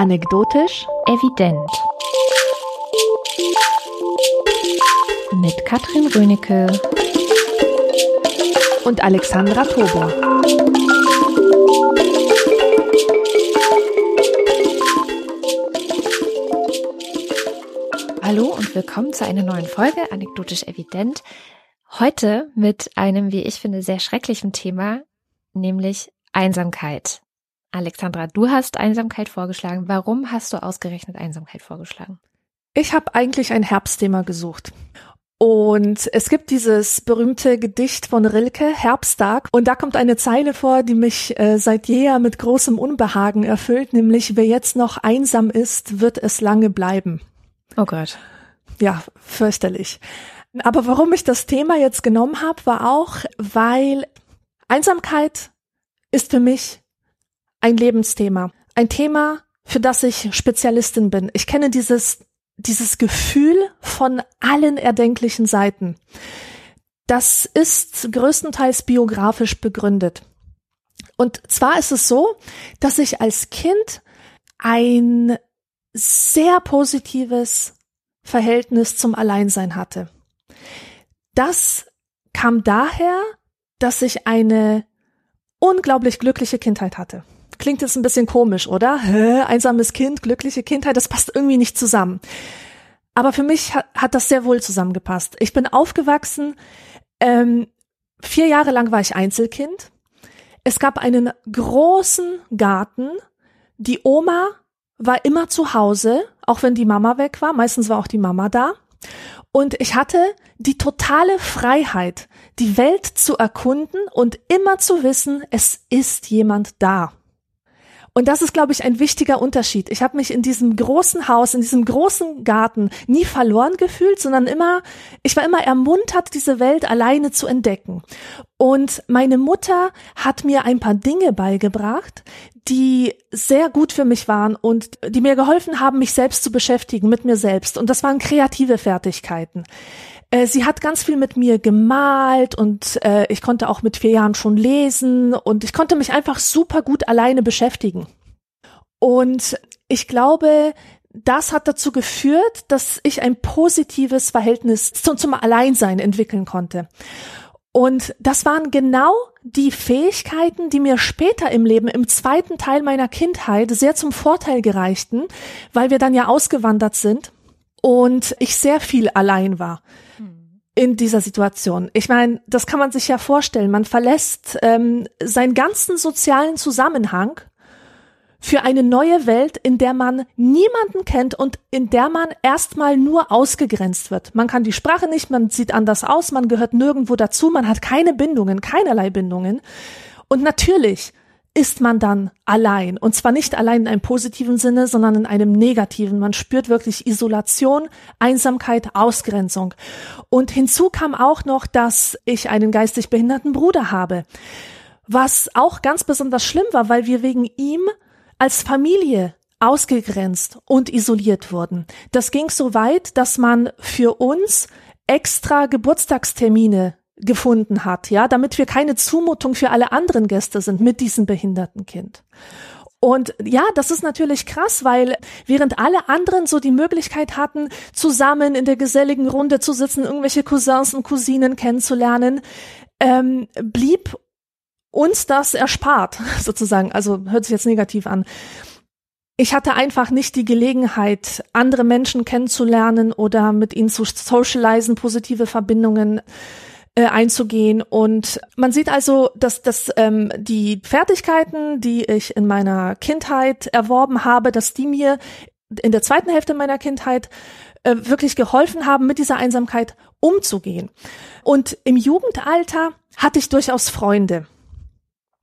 Anekdotisch evident. Mit Katrin Rönecke und Alexandra Tobor. Hallo und willkommen zu einer neuen Folge Anekdotisch evident. Heute mit einem, wie ich finde, sehr schrecklichen Thema, nämlich Einsamkeit. Alexandra, du hast Einsamkeit vorgeschlagen. Warum hast du ausgerechnet Einsamkeit vorgeschlagen? Ich habe eigentlich ein Herbstthema gesucht. Und es gibt dieses berühmte Gedicht von Rilke, Herbsttag, und da kommt eine Zeile vor, die mich äh, seit jeher mit großem Unbehagen erfüllt, nämlich wer jetzt noch einsam ist, wird es lange bleiben. Oh Gott. Ja, fürchterlich. Aber warum ich das Thema jetzt genommen habe, war auch, weil Einsamkeit ist für mich ein Lebensthema. Ein Thema, für das ich Spezialistin bin. Ich kenne dieses, dieses Gefühl von allen erdenklichen Seiten. Das ist größtenteils biografisch begründet. Und zwar ist es so, dass ich als Kind ein sehr positives Verhältnis zum Alleinsein hatte. Das kam daher, dass ich eine unglaublich glückliche Kindheit hatte. Klingt jetzt ein bisschen komisch, oder? Hä? Einsames Kind, glückliche Kindheit, das passt irgendwie nicht zusammen. Aber für mich hat, hat das sehr wohl zusammengepasst. Ich bin aufgewachsen, ähm, vier Jahre lang war ich Einzelkind. Es gab einen großen Garten. Die Oma war immer zu Hause, auch wenn die Mama weg war. Meistens war auch die Mama da. Und ich hatte die totale Freiheit, die Welt zu erkunden und immer zu wissen, es ist jemand da. Und das ist, glaube ich, ein wichtiger Unterschied. Ich habe mich in diesem großen Haus, in diesem großen Garten nie verloren gefühlt, sondern immer, ich war immer ermuntert, diese Welt alleine zu entdecken. Und meine Mutter hat mir ein paar Dinge beigebracht, die sehr gut für mich waren und die mir geholfen haben, mich selbst zu beschäftigen, mit mir selbst. Und das waren kreative Fertigkeiten. Äh, sie hat ganz viel mit mir gemalt und äh, ich konnte auch mit vier Jahren schon lesen und ich konnte mich einfach super gut alleine beschäftigen. Und ich glaube, das hat dazu geführt, dass ich ein positives Verhältnis zum, zum Alleinsein entwickeln konnte. Und das waren genau die Fähigkeiten, die mir später im Leben, im zweiten Teil meiner Kindheit, sehr zum Vorteil gereichten, weil wir dann ja ausgewandert sind und ich sehr viel allein war in dieser Situation. Ich meine, das kann man sich ja vorstellen. Man verlässt ähm, seinen ganzen sozialen Zusammenhang für eine neue Welt, in der man niemanden kennt und in der man erstmal nur ausgegrenzt wird. Man kann die Sprache nicht, man sieht anders aus, man gehört nirgendwo dazu, man hat keine Bindungen, keinerlei Bindungen. Und natürlich ist man dann allein. Und zwar nicht allein in einem positiven Sinne, sondern in einem negativen. Man spürt wirklich Isolation, Einsamkeit, Ausgrenzung. Und hinzu kam auch noch, dass ich einen geistig behinderten Bruder habe. Was auch ganz besonders schlimm war, weil wir wegen ihm als Familie ausgegrenzt und isoliert wurden. Das ging so weit, dass man für uns extra Geburtstagstermine gefunden hat, ja, damit wir keine Zumutung für alle anderen Gäste sind mit diesem behinderten Kind. Und ja, das ist natürlich krass, weil während alle anderen so die Möglichkeit hatten, zusammen in der geselligen Runde zu sitzen, irgendwelche Cousins und Cousinen kennenzulernen, ähm, blieb uns das erspart, sozusagen. Also hört sich jetzt negativ an. Ich hatte einfach nicht die Gelegenheit, andere Menschen kennenzulernen oder mit ihnen zu socialisen, positive Verbindungen äh, einzugehen. Und man sieht also, dass, dass ähm, die Fertigkeiten, die ich in meiner Kindheit erworben habe, dass die mir in der zweiten Hälfte meiner Kindheit äh, wirklich geholfen haben, mit dieser Einsamkeit umzugehen. Und im Jugendalter hatte ich durchaus Freunde.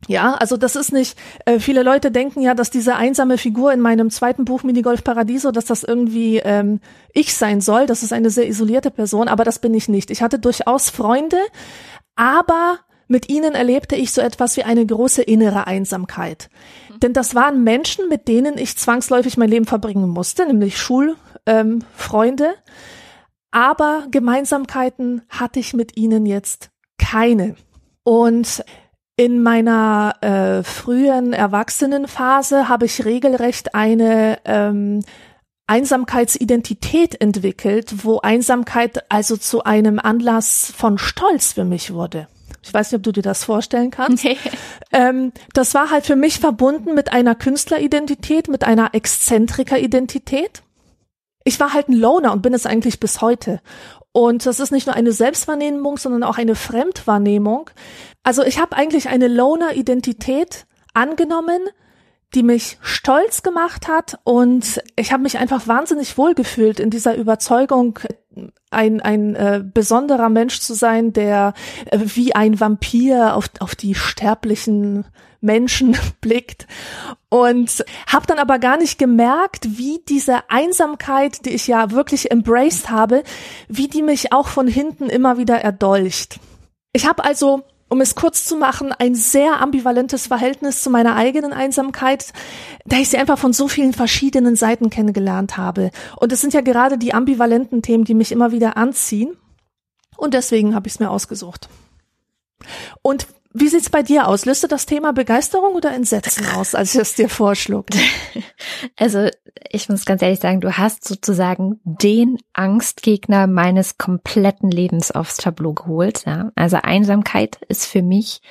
Ja, also das ist nicht, äh, viele Leute denken ja, dass diese einsame Figur in meinem zweiten Buch Minigolf Paradiso, dass das irgendwie ähm, ich sein soll. Das ist eine sehr isolierte Person, aber das bin ich nicht. Ich hatte durchaus Freunde, aber mit ihnen erlebte ich so etwas wie eine große innere Einsamkeit. Mhm. Denn das waren Menschen, mit denen ich zwangsläufig mein Leben verbringen musste, nämlich Schulfreunde. Ähm, aber Gemeinsamkeiten hatte ich mit ihnen jetzt keine. Und In meiner äh, frühen Erwachsenenphase habe ich regelrecht eine ähm, Einsamkeitsidentität entwickelt, wo Einsamkeit also zu einem Anlass von Stolz für mich wurde. Ich weiß nicht, ob du dir das vorstellen kannst. Nee. Ähm, das war halt für mich verbunden mit einer Künstleridentität, mit einer Exzentrikeridentität. Ich war halt ein Loner und bin es eigentlich bis heute. Und das ist nicht nur eine Selbstwahrnehmung, sondern auch eine Fremdwahrnehmung. Also ich habe eigentlich eine Loner-Identität angenommen, die mich stolz gemacht hat und ich habe mich einfach wahnsinnig wohlgefühlt in dieser Überzeugung, ein, ein äh, besonderer Mensch zu sein, der äh, wie ein Vampir auf, auf die sterblichen Menschen blickt und habe dann aber gar nicht gemerkt, wie diese Einsamkeit, die ich ja wirklich embraced habe, wie die mich auch von hinten immer wieder erdolcht. Ich habe also um es kurz zu machen, ein sehr ambivalentes Verhältnis zu meiner eigenen Einsamkeit, da ich sie einfach von so vielen verschiedenen Seiten kennengelernt habe. Und es sind ja gerade die ambivalenten Themen, die mich immer wieder anziehen. Und deswegen habe ich es mir ausgesucht. Und wie sieht's bei dir aus? Löste das Thema Begeisterung oder Entsetzen aus, als ich es dir vorschlug? Also, ich muss ganz ehrlich sagen, du hast sozusagen den Angstgegner meines kompletten Lebens aufs Tableau geholt. Ja? Also Einsamkeit ist für mich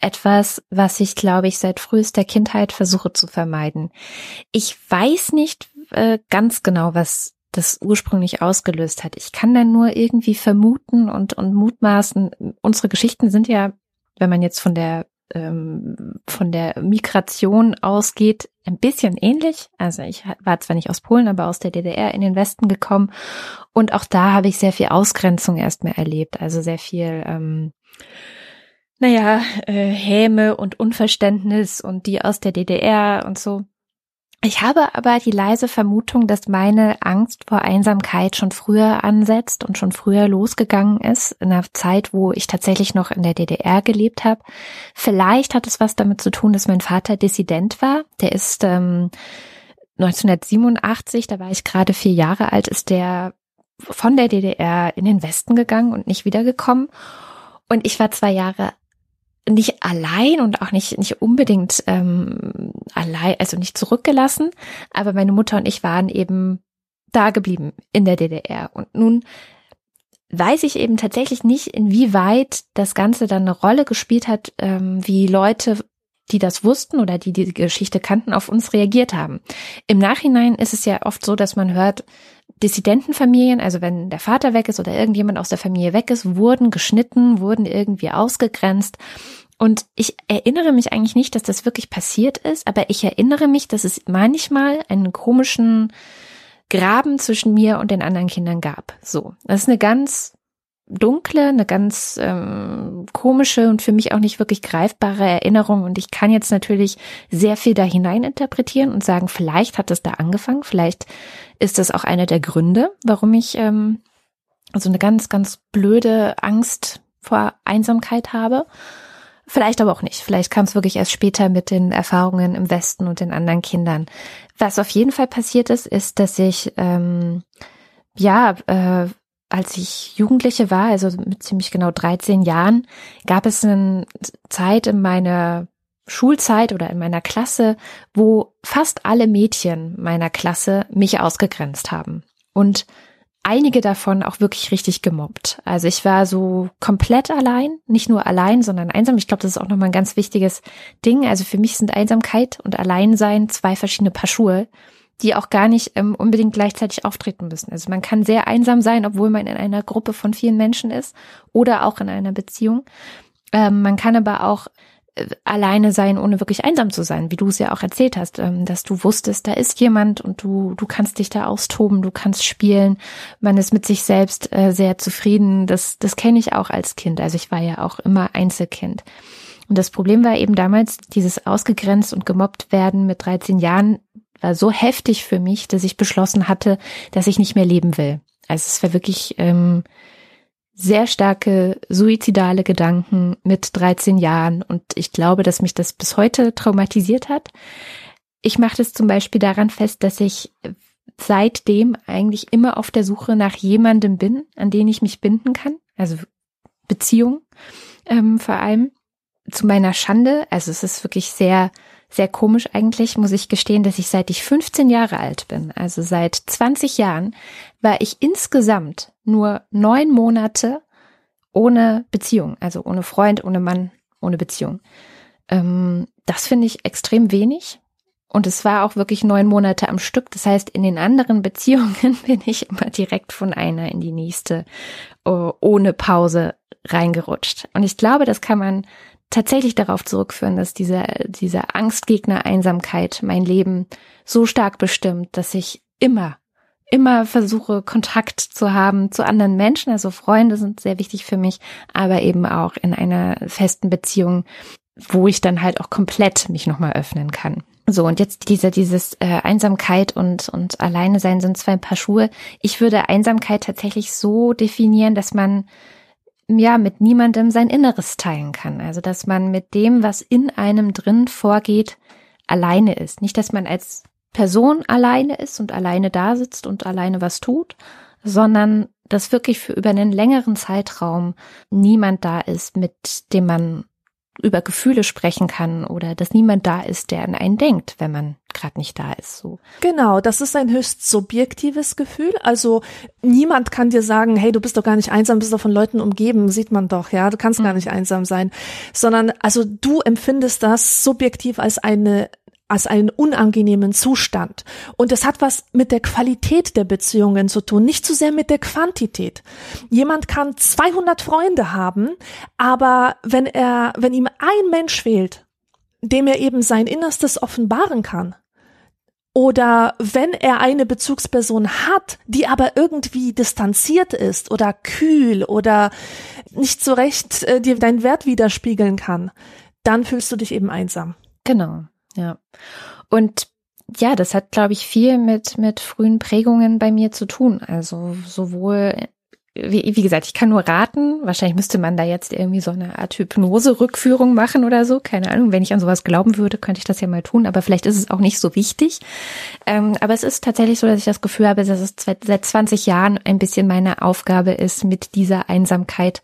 etwas, was ich, glaube ich, seit frühester Kindheit versuche zu vermeiden. Ich weiß nicht äh, ganz genau, was das ursprünglich ausgelöst hat. Ich kann dann nur irgendwie vermuten und, und mutmaßen. Unsere Geschichten sind ja wenn man jetzt von der ähm, von der Migration ausgeht, ein bisschen ähnlich. Also ich war zwar nicht aus Polen, aber aus der DDR in den Westen gekommen und auch da habe ich sehr viel Ausgrenzung erstmal erlebt. Also sehr viel, ähm, naja, äh, Häme und Unverständnis und die aus der DDR und so. Ich habe aber die leise Vermutung, dass meine Angst vor Einsamkeit schon früher ansetzt und schon früher losgegangen ist, in einer Zeit, wo ich tatsächlich noch in der DDR gelebt habe. Vielleicht hat es was damit zu tun, dass mein Vater Dissident war. Der ist ähm, 1987, da war ich gerade vier Jahre alt, ist der von der DDR in den Westen gegangen und nicht wiedergekommen. Und ich war zwei Jahre nicht allein und auch nicht, nicht unbedingt ähm, allein, also nicht zurückgelassen, aber meine Mutter und ich waren eben da geblieben in der DDR. Und nun weiß ich eben tatsächlich nicht, inwieweit das Ganze dann eine Rolle gespielt hat, ähm, wie Leute, die das wussten oder die die Geschichte kannten, auf uns reagiert haben. Im Nachhinein ist es ja oft so, dass man hört, Dissidentenfamilien, also wenn der Vater weg ist oder irgendjemand aus der Familie weg ist, wurden geschnitten, wurden irgendwie ausgegrenzt. Und ich erinnere mich eigentlich nicht, dass das wirklich passiert ist, aber ich erinnere mich, dass es manchmal einen komischen Graben zwischen mir und den anderen Kindern gab. So, das ist eine ganz dunkle, eine ganz ähm, komische und für mich auch nicht wirklich greifbare Erinnerung. Und ich kann jetzt natürlich sehr viel da hinein interpretieren und sagen, vielleicht hat es da angefangen, vielleicht ist das auch einer der Gründe, warum ich ähm, so eine ganz, ganz blöde Angst vor Einsamkeit habe. Vielleicht aber auch nicht. Vielleicht kam es wirklich erst später mit den Erfahrungen im Westen und den anderen Kindern. Was auf jeden Fall passiert ist, ist, dass ich ähm, ja, äh, als ich Jugendliche war, also mit ziemlich genau 13 Jahren, gab es eine Zeit in meiner Schulzeit oder in meiner Klasse, wo fast alle Mädchen meiner Klasse mich ausgegrenzt haben. Und einige davon auch wirklich richtig gemobbt. Also ich war so komplett allein, nicht nur allein, sondern einsam. Ich glaube, das ist auch nochmal ein ganz wichtiges Ding. Also für mich sind Einsamkeit und Alleinsein zwei verschiedene Paar Schuhe, die auch gar nicht ähm, unbedingt gleichzeitig auftreten müssen. Also man kann sehr einsam sein, obwohl man in einer Gruppe von vielen Menschen ist oder auch in einer Beziehung. Ähm, man kann aber auch alleine sein, ohne wirklich einsam zu sein, wie du es ja auch erzählt hast, ähm, dass du wusstest, da ist jemand und du, du kannst dich da austoben, du kannst spielen, man ist mit sich selbst äh, sehr zufrieden. Das, das kenne ich auch als Kind. Also ich war ja auch immer Einzelkind. Und das Problem war eben damals, dieses ausgegrenzt und gemobbt werden mit 13 Jahren war so heftig für mich, dass ich beschlossen hatte, dass ich nicht mehr leben will. Also es war wirklich ähm, sehr starke suizidale Gedanken mit 13 Jahren und ich glaube, dass mich das bis heute traumatisiert hat. Ich mache das zum Beispiel daran fest, dass ich seitdem eigentlich immer auf der Suche nach jemandem bin, an den ich mich binden kann, also Beziehung ähm, vor allem. zu meiner Schande, also es ist wirklich sehr, sehr komisch eigentlich, muss ich gestehen, dass ich seit ich 15 Jahre alt bin, also seit 20 Jahren, war ich insgesamt nur neun Monate ohne Beziehung, also ohne Freund, ohne Mann, ohne Beziehung. Ähm, das finde ich extrem wenig. Und es war auch wirklich neun Monate am Stück. Das heißt, in den anderen Beziehungen bin ich immer direkt von einer in die nächste uh, ohne Pause reingerutscht. Und ich glaube, das kann man tatsächlich darauf zurückführen, dass diese, diese Angstgegner Einsamkeit mein Leben so stark bestimmt, dass ich immer, immer versuche, Kontakt zu haben zu anderen Menschen. Also Freunde sind sehr wichtig für mich, aber eben auch in einer festen Beziehung, wo ich dann halt auch komplett mich nochmal öffnen kann. So, und jetzt diese, dieses äh, Einsamkeit und, und Alleine sein sind zwei Paar Schuhe. Ich würde Einsamkeit tatsächlich so definieren, dass man ja mit niemandem sein Inneres teilen kann. Also dass man mit dem, was in einem drin vorgeht, alleine ist. Nicht, dass man als Person alleine ist und alleine da sitzt und alleine was tut, sondern dass wirklich für über einen längeren Zeitraum niemand da ist, mit dem man über Gefühle sprechen kann oder dass niemand da ist, der an einen denkt, wenn man gerade nicht da ist. So. Genau, das ist ein höchst subjektives Gefühl. Also niemand kann dir sagen, hey, du bist doch gar nicht einsam, bist doch von Leuten umgeben, sieht man doch, ja, du kannst mhm. gar nicht einsam sein, sondern also du empfindest das subjektiv als eine als einen unangenehmen Zustand. Und es hat was mit der Qualität der Beziehungen zu tun, nicht zu sehr mit der Quantität. Jemand kann 200 Freunde haben, aber wenn er, wenn ihm ein Mensch fehlt, dem er eben sein Innerstes offenbaren kann, oder wenn er eine Bezugsperson hat, die aber irgendwie distanziert ist oder kühl oder nicht so recht äh, dir deinen Wert widerspiegeln kann, dann fühlst du dich eben einsam. Genau. Ja. Und ja, das hat, glaube ich, viel mit, mit frühen Prägungen bei mir zu tun. Also sowohl, wie, wie gesagt, ich kann nur raten. Wahrscheinlich müsste man da jetzt irgendwie so eine Art Hypnose-Rückführung machen oder so. Keine Ahnung. Wenn ich an sowas glauben würde, könnte ich das ja mal tun. Aber vielleicht ist es auch nicht so wichtig. Ähm, aber es ist tatsächlich so, dass ich das Gefühl habe, dass es seit 20 Jahren ein bisschen meine Aufgabe ist, mit dieser Einsamkeit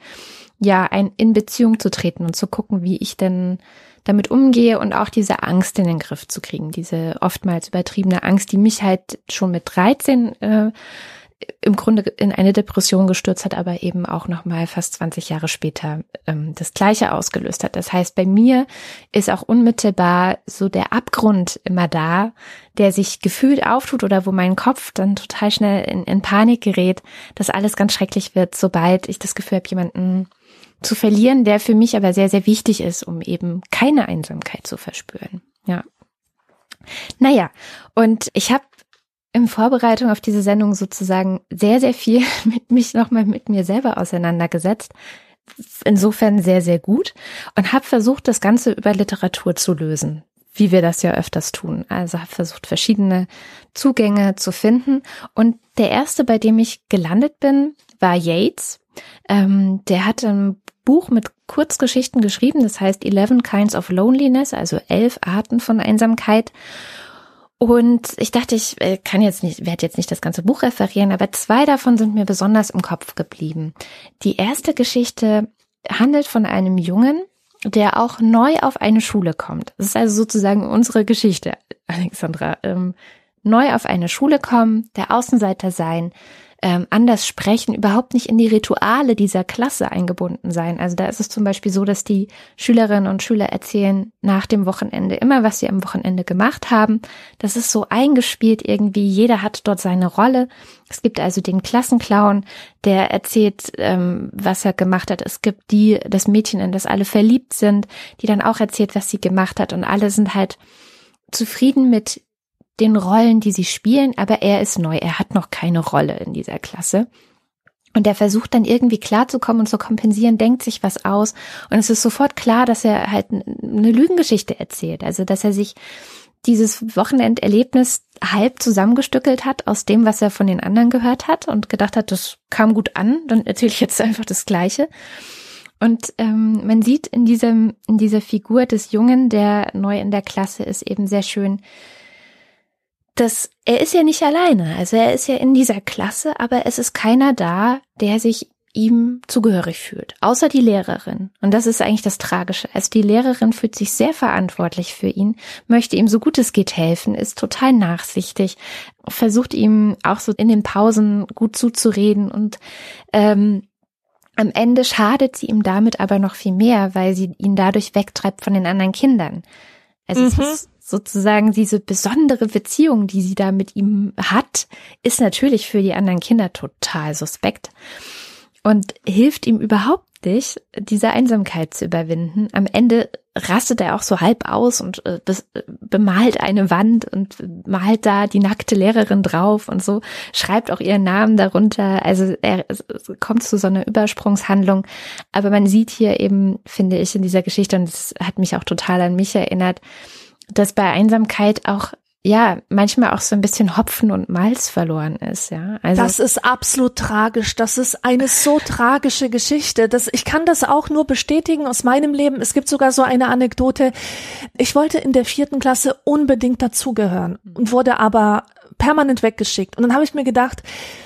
ja ein, in Beziehung zu treten und zu gucken, wie ich denn damit umgehe und auch diese Angst in den Griff zu kriegen, diese oftmals übertriebene Angst, die mich halt schon mit 13 äh, im Grunde in eine Depression gestürzt hat, aber eben auch noch mal fast 20 Jahre später ähm, das Gleiche ausgelöst hat. Das heißt, bei mir ist auch unmittelbar so der Abgrund immer da, der sich gefühlt auftut oder wo mein Kopf dann total schnell in, in Panik gerät, dass alles ganz schrecklich wird, sobald ich das Gefühl habe, jemanden zu verlieren, der für mich aber sehr, sehr wichtig ist, um eben keine Einsamkeit zu verspüren. Ja. Naja, und ich habe in Vorbereitung auf diese Sendung sozusagen sehr, sehr viel mit mich nochmal mit mir selber auseinandergesetzt. Insofern sehr, sehr gut und habe versucht, das Ganze über Literatur zu lösen, wie wir das ja öfters tun. Also habe versucht, verschiedene Zugänge zu finden. Und der erste, bei dem ich gelandet bin, war Yates. Ähm, der hat ein Buch mit Kurzgeschichten geschrieben, das heißt Eleven Kinds of Loneliness, also elf Arten von Einsamkeit. Und ich dachte, ich äh, kann jetzt nicht, werde jetzt nicht das ganze Buch referieren, aber zwei davon sind mir besonders im Kopf geblieben. Die erste Geschichte handelt von einem Jungen, der auch neu auf eine Schule kommt. Das ist also sozusagen unsere Geschichte, Alexandra. Ähm, neu auf eine Schule kommen, der Außenseiter sein, ähm, anders sprechen, überhaupt nicht in die Rituale dieser Klasse eingebunden sein. Also da ist es zum Beispiel so, dass die Schülerinnen und Schüler erzählen nach dem Wochenende immer, was sie am Wochenende gemacht haben. Das ist so eingespielt irgendwie. Jeder hat dort seine Rolle. Es gibt also den Klassenclown, der erzählt, ähm, was er gemacht hat. Es gibt die, das Mädchen, in das alle verliebt sind, die dann auch erzählt, was sie gemacht hat. Und alle sind halt zufrieden mit den Rollen, die sie spielen, aber er ist neu, er hat noch keine Rolle in dieser Klasse. Und er versucht dann irgendwie klarzukommen und zu kompensieren, denkt sich was aus. Und es ist sofort klar, dass er halt eine Lügengeschichte erzählt. Also, dass er sich dieses Wochenenderlebnis halb zusammengestückelt hat aus dem, was er von den anderen gehört hat und gedacht hat, das kam gut an, dann erzähle ich jetzt einfach das Gleiche. Und ähm, man sieht in diesem, in dieser Figur des Jungen, der neu in der Klasse ist, eben sehr schön, dass er ist ja nicht alleine. Also er ist ja in dieser Klasse, aber es ist keiner da, der sich ihm zugehörig fühlt, außer die Lehrerin. Und das ist eigentlich das Tragische. Also die Lehrerin fühlt sich sehr verantwortlich für ihn, möchte ihm so gut es geht helfen, ist total nachsichtig, versucht ihm auch so in den Pausen gut zuzureden und ähm, am Ende schadet sie ihm damit aber noch viel mehr, weil sie ihn dadurch wegtreibt von den anderen Kindern. Also mhm. es ist sozusagen diese besondere Beziehung, die sie da mit ihm hat, ist natürlich für die anderen Kinder total suspekt und hilft ihm überhaupt nicht, diese Einsamkeit zu überwinden. Am Ende rastet er auch so halb aus und äh, bemalt eine Wand und malt da die nackte Lehrerin drauf und so, schreibt auch ihren Namen darunter. Also er kommt zu so einer Übersprungshandlung. Aber man sieht hier eben, finde ich, in dieser Geschichte, und es hat mich auch total an mich erinnert, dass bei Einsamkeit auch ja, manchmal auch so ein bisschen Hopfen und Malz verloren ist, ja. Also das ist absolut tragisch. Das ist eine so tragische Geschichte. Das, ich kann das auch nur bestätigen aus meinem Leben. Es gibt sogar so eine Anekdote. Ich wollte in der vierten Klasse unbedingt dazugehören und wurde aber permanent weggeschickt. Und dann habe ich mir gedacht,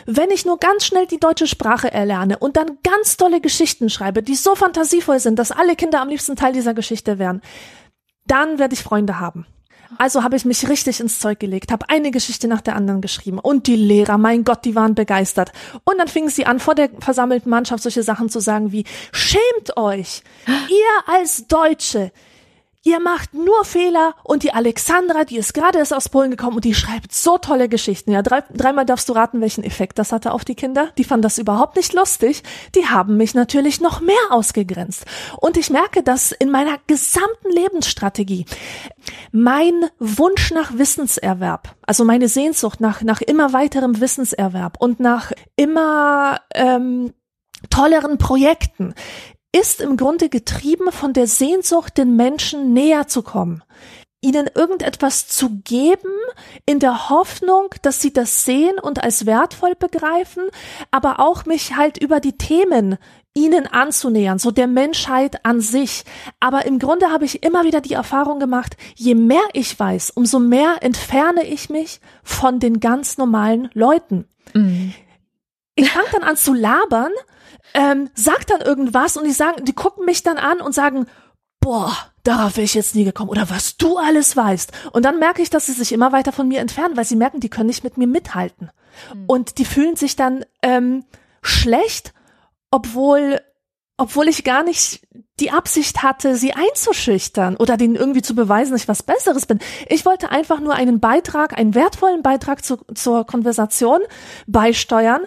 wenn ich nur ganz schnell die deutsche Sprache erlerne und dann ganz tolle Geschichten schreibe, die so fantasievoll sind, dass alle Kinder am liebsten Teil dieser Geschichte wären, dann werde ich Freunde haben. Also habe ich mich richtig ins Zeug gelegt, habe eine Geschichte nach der anderen geschrieben. Und die Lehrer, mein Gott, die waren begeistert. Und dann fingen sie an, vor der versammelten Mannschaft solche Sachen zu sagen wie, schämt euch, ihr als Deutsche, ihr macht nur Fehler und die Alexandra, die ist gerade erst aus Polen gekommen und die schreibt so tolle Geschichten. Ja, drei, dreimal darfst du raten, welchen Effekt das hatte auf die Kinder. Die fanden das überhaupt nicht lustig. Die haben mich natürlich noch mehr ausgegrenzt. Und ich merke das in meiner gesamten Lebensstrategie. Mein Wunsch nach Wissenserwerb, also meine Sehnsucht nach, nach immer weiterem Wissenserwerb und nach immer ähm, tolleren Projekten ist im Grunde getrieben von der Sehnsucht, den Menschen näher zu kommen, ihnen irgendetwas zu geben, in der Hoffnung, dass sie das sehen und als wertvoll begreifen, aber auch mich halt über die Themen ihnen anzunähern, so der Menschheit an sich. Aber im Grunde habe ich immer wieder die Erfahrung gemacht, je mehr ich weiß, umso mehr entferne ich mich von den ganz normalen Leuten. Mhm. Ich fange dann an zu labern ähm, sagt dann irgendwas und die sagen, die gucken mich dann an und sagen, boah, darauf wäre ich jetzt nie gekommen oder was du alles weißt. Und dann merke ich, dass sie sich immer weiter von mir entfernen, weil sie merken, die können nicht mit mir mithalten. Mhm. Und die fühlen sich dann ähm, schlecht, obwohl obwohl ich gar nicht die Absicht hatte, sie einzuschüchtern oder denen irgendwie zu beweisen, dass ich was Besseres bin. Ich wollte einfach nur einen Beitrag, einen wertvollen Beitrag zu, zur Konversation beisteuern.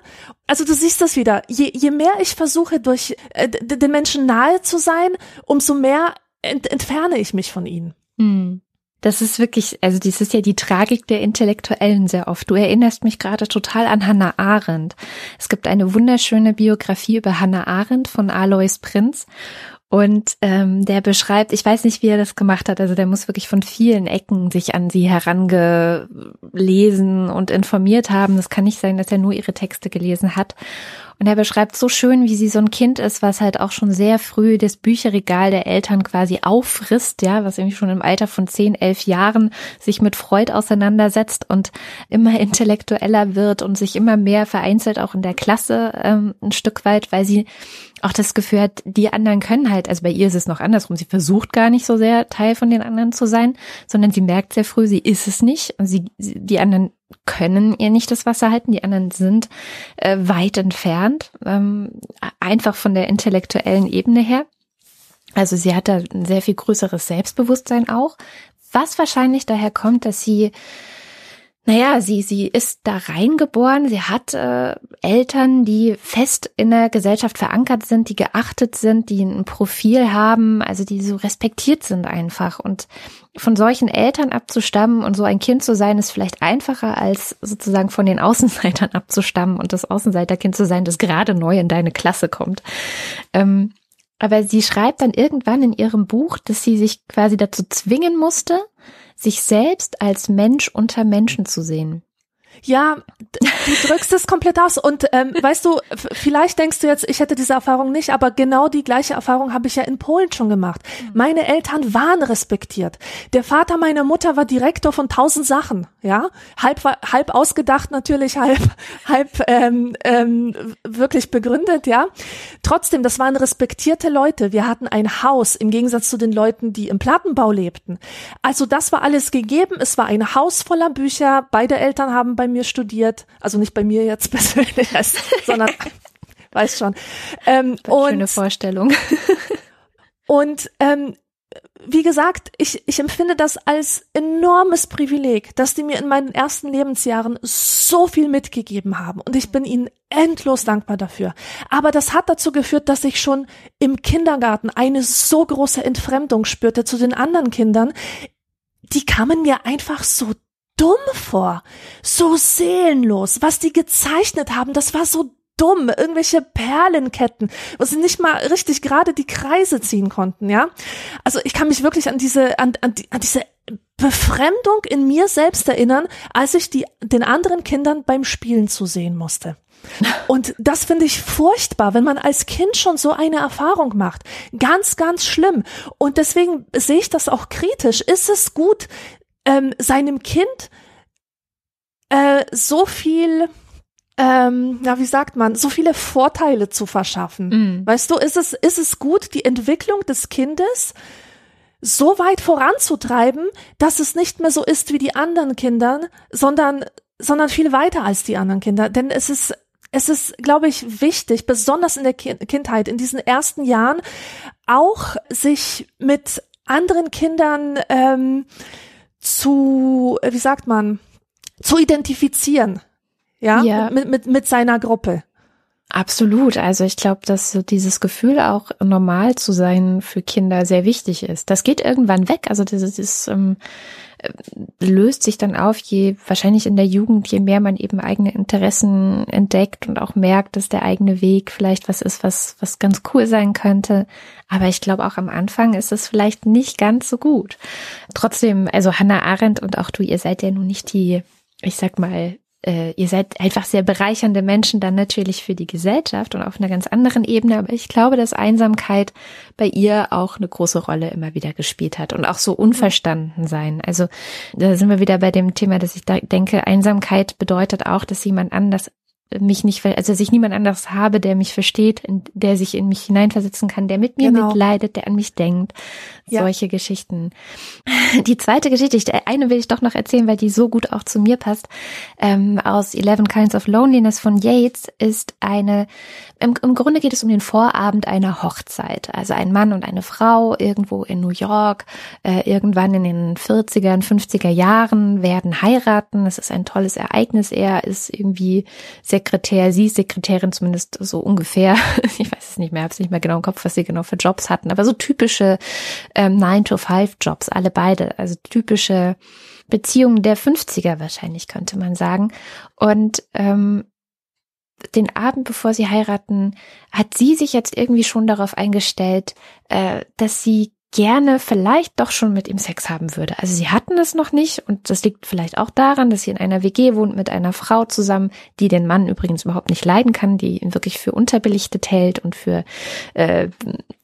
Also du siehst das wieder. Je, je mehr ich versuche, durch äh, den Menschen nahe zu sein, umso mehr ent, entferne ich mich von ihnen. Hm. Das ist wirklich, also das ist ja die Tragik der Intellektuellen sehr oft. Du erinnerst mich gerade total an Hannah Arendt. Es gibt eine wunderschöne Biografie über Hannah Arendt von Alois Prinz. Und ähm, der beschreibt, ich weiß nicht, wie er das gemacht hat, also der muss wirklich von vielen Ecken sich an sie herangelesen und informiert haben. Das kann nicht sein, dass er nur ihre Texte gelesen hat. Und er beschreibt so schön, wie sie so ein Kind ist, was halt auch schon sehr früh das Bücherregal der Eltern quasi auffrisst, ja, was irgendwie schon im Alter von zehn, elf Jahren sich mit Freud auseinandersetzt und immer intellektueller wird und sich immer mehr vereinzelt auch in der Klasse ähm, ein Stück weit, weil sie auch das Gefühl hat, die anderen können halt, also bei ihr ist es noch andersrum, sie versucht gar nicht so sehr Teil von den anderen zu sein, sondern sie merkt sehr früh, sie ist es nicht und sie, die anderen können ihr nicht das Wasser halten, die anderen sind äh, weit entfernt, ähm, einfach von der intellektuellen Ebene her. Also sie hat da ein sehr viel größeres Selbstbewusstsein auch, was wahrscheinlich daher kommt, dass sie naja, sie, sie ist da reingeboren, sie hat äh, Eltern, die fest in der Gesellschaft verankert sind, die geachtet sind, die ein Profil haben, also die so respektiert sind einfach. Und von solchen Eltern abzustammen und so ein Kind zu sein, ist vielleicht einfacher, als sozusagen von den Außenseitern abzustammen und das Außenseiterkind zu sein, das gerade neu in deine Klasse kommt. Ähm, aber sie schreibt dann irgendwann in ihrem Buch, dass sie sich quasi dazu zwingen musste, sich selbst als Mensch unter Menschen zu sehen. Ja, du drückst es komplett aus. Und ähm, weißt du, vielleicht denkst du jetzt, ich hätte diese Erfahrung nicht, aber genau die gleiche Erfahrung habe ich ja in Polen schon gemacht. Mhm. Meine Eltern waren respektiert. Der Vater meiner Mutter war Direktor von tausend Sachen, ja, halb halb ausgedacht natürlich, halb halb ähm, ähm, wirklich begründet, ja. Trotzdem, das waren respektierte Leute. Wir hatten ein Haus im Gegensatz zu den Leuten, die im Plattenbau lebten. Also das war alles gegeben. Es war ein Haus voller Bücher. Beide Eltern haben bei mir studiert, also nicht bei mir jetzt persönlich, sondern weiß schon. Ähm, und, schöne Vorstellung. und ähm, wie gesagt, ich, ich empfinde das als enormes Privileg, dass die mir in meinen ersten Lebensjahren so viel mitgegeben haben und ich bin ihnen endlos dankbar dafür. Aber das hat dazu geführt, dass ich schon im Kindergarten eine so große Entfremdung spürte zu den anderen Kindern. Die kamen mir einfach so dumm vor, so seelenlos. Was die gezeichnet haben, das war so dumm, irgendwelche Perlenketten, wo sie nicht mal richtig gerade die Kreise ziehen konnten, ja. Also ich kann mich wirklich an diese, an, an, die, an diese Befremdung in mir selbst erinnern, als ich die, den anderen Kindern beim Spielen zusehen musste. Und das finde ich furchtbar, wenn man als Kind schon so eine Erfahrung macht. Ganz, ganz schlimm. Und deswegen sehe ich das auch kritisch. Ist es gut, ähm, seinem Kind äh, so viel ähm, ja, wie sagt man, so viele Vorteile zu verschaffen. Mm. Weißt du, ist es, ist es gut, die Entwicklung des Kindes so weit voranzutreiben, dass es nicht mehr so ist wie die anderen Kinder, sondern, sondern viel weiter als die anderen Kinder. Denn es ist, es ist, glaube ich, wichtig, besonders in der Kindheit, in diesen ersten Jahren, auch sich mit anderen Kindern ähm, zu, wie sagt man, zu identifizieren ja, ja. Mit, mit, mit seiner Gruppe. Absolut. Also ich glaube, dass so dieses Gefühl auch normal zu sein für Kinder sehr wichtig ist. Das geht irgendwann weg. Also das ist, ähm, äh, löst sich dann auf, je wahrscheinlich in der Jugend, je mehr man eben eigene Interessen entdeckt und auch merkt, dass der eigene Weg vielleicht was ist, was, was ganz cool sein könnte. Aber ich glaube, auch am Anfang ist es vielleicht nicht ganz so gut. Trotzdem, also Hannah Arendt und auch du, ihr seid ja nun nicht die, ich sag mal, äh, ihr seid einfach sehr bereichernde Menschen dann natürlich für die Gesellschaft und auf einer ganz anderen Ebene. Aber ich glaube, dass Einsamkeit bei ihr auch eine große Rolle immer wieder gespielt hat und auch so unverstanden sein. Also da sind wir wieder bei dem Thema, dass ich da denke, Einsamkeit bedeutet auch, dass jemand anders mich nicht, also dass ich niemand anderes habe, der mich versteht, der sich in mich hineinversetzen kann, der mit mir genau. mitleidet, der an mich denkt. Ja. Solche Geschichten. Die zweite Geschichte, eine will ich doch noch erzählen, weil die so gut auch zu mir passt, ähm, aus Eleven Kinds of Loneliness von Yates ist eine, im, im Grunde geht es um den Vorabend einer Hochzeit. Also ein Mann und eine Frau irgendwo in New York, äh, irgendwann in den 40er, 50er Jahren werden heiraten. Es ist ein tolles Ereignis. Er ist irgendwie sehr Sekretär, sie ist Sekretärin zumindest so ungefähr. Ich weiß es nicht mehr, habe es nicht mehr genau im Kopf, was sie genau für Jobs hatten, aber so typische ähm, 9-to-5-Jobs, alle beide. Also typische Beziehungen der 50er wahrscheinlich, könnte man sagen. Und ähm, den Abend, bevor sie heiraten, hat sie sich jetzt irgendwie schon darauf eingestellt, äh, dass sie gerne vielleicht doch schon mit ihm Sex haben würde. Also sie hatten es noch nicht und das liegt vielleicht auch daran, dass sie in einer WG wohnt mit einer Frau zusammen, die den Mann übrigens überhaupt nicht leiden kann, die ihn wirklich für unterbelichtet hält und für äh,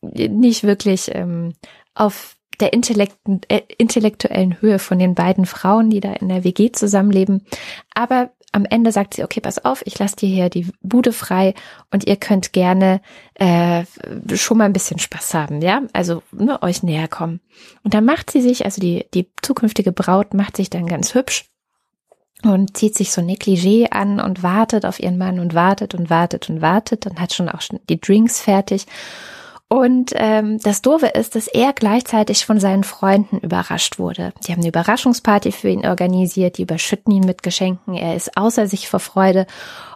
nicht wirklich ähm, auf der Intellekt, äh, intellektuellen Höhe von den beiden Frauen, die da in der WG zusammenleben. Aber am Ende sagt sie, okay, pass auf, ich lasse dir hier die Bude frei und ihr könnt gerne äh, schon mal ein bisschen Spaß haben, ja, also ne, euch näher kommen. Und dann macht sie sich, also die, die zukünftige Braut macht sich dann ganz hübsch und zieht sich so Negligé an und wartet auf ihren Mann und wartet und wartet und wartet und hat schon auch schon die Drinks fertig und ähm, das Doofe ist, dass er gleichzeitig von seinen Freunden überrascht wurde. Die haben eine Überraschungsparty für ihn organisiert, die überschütten ihn mit Geschenken, er ist außer sich vor Freude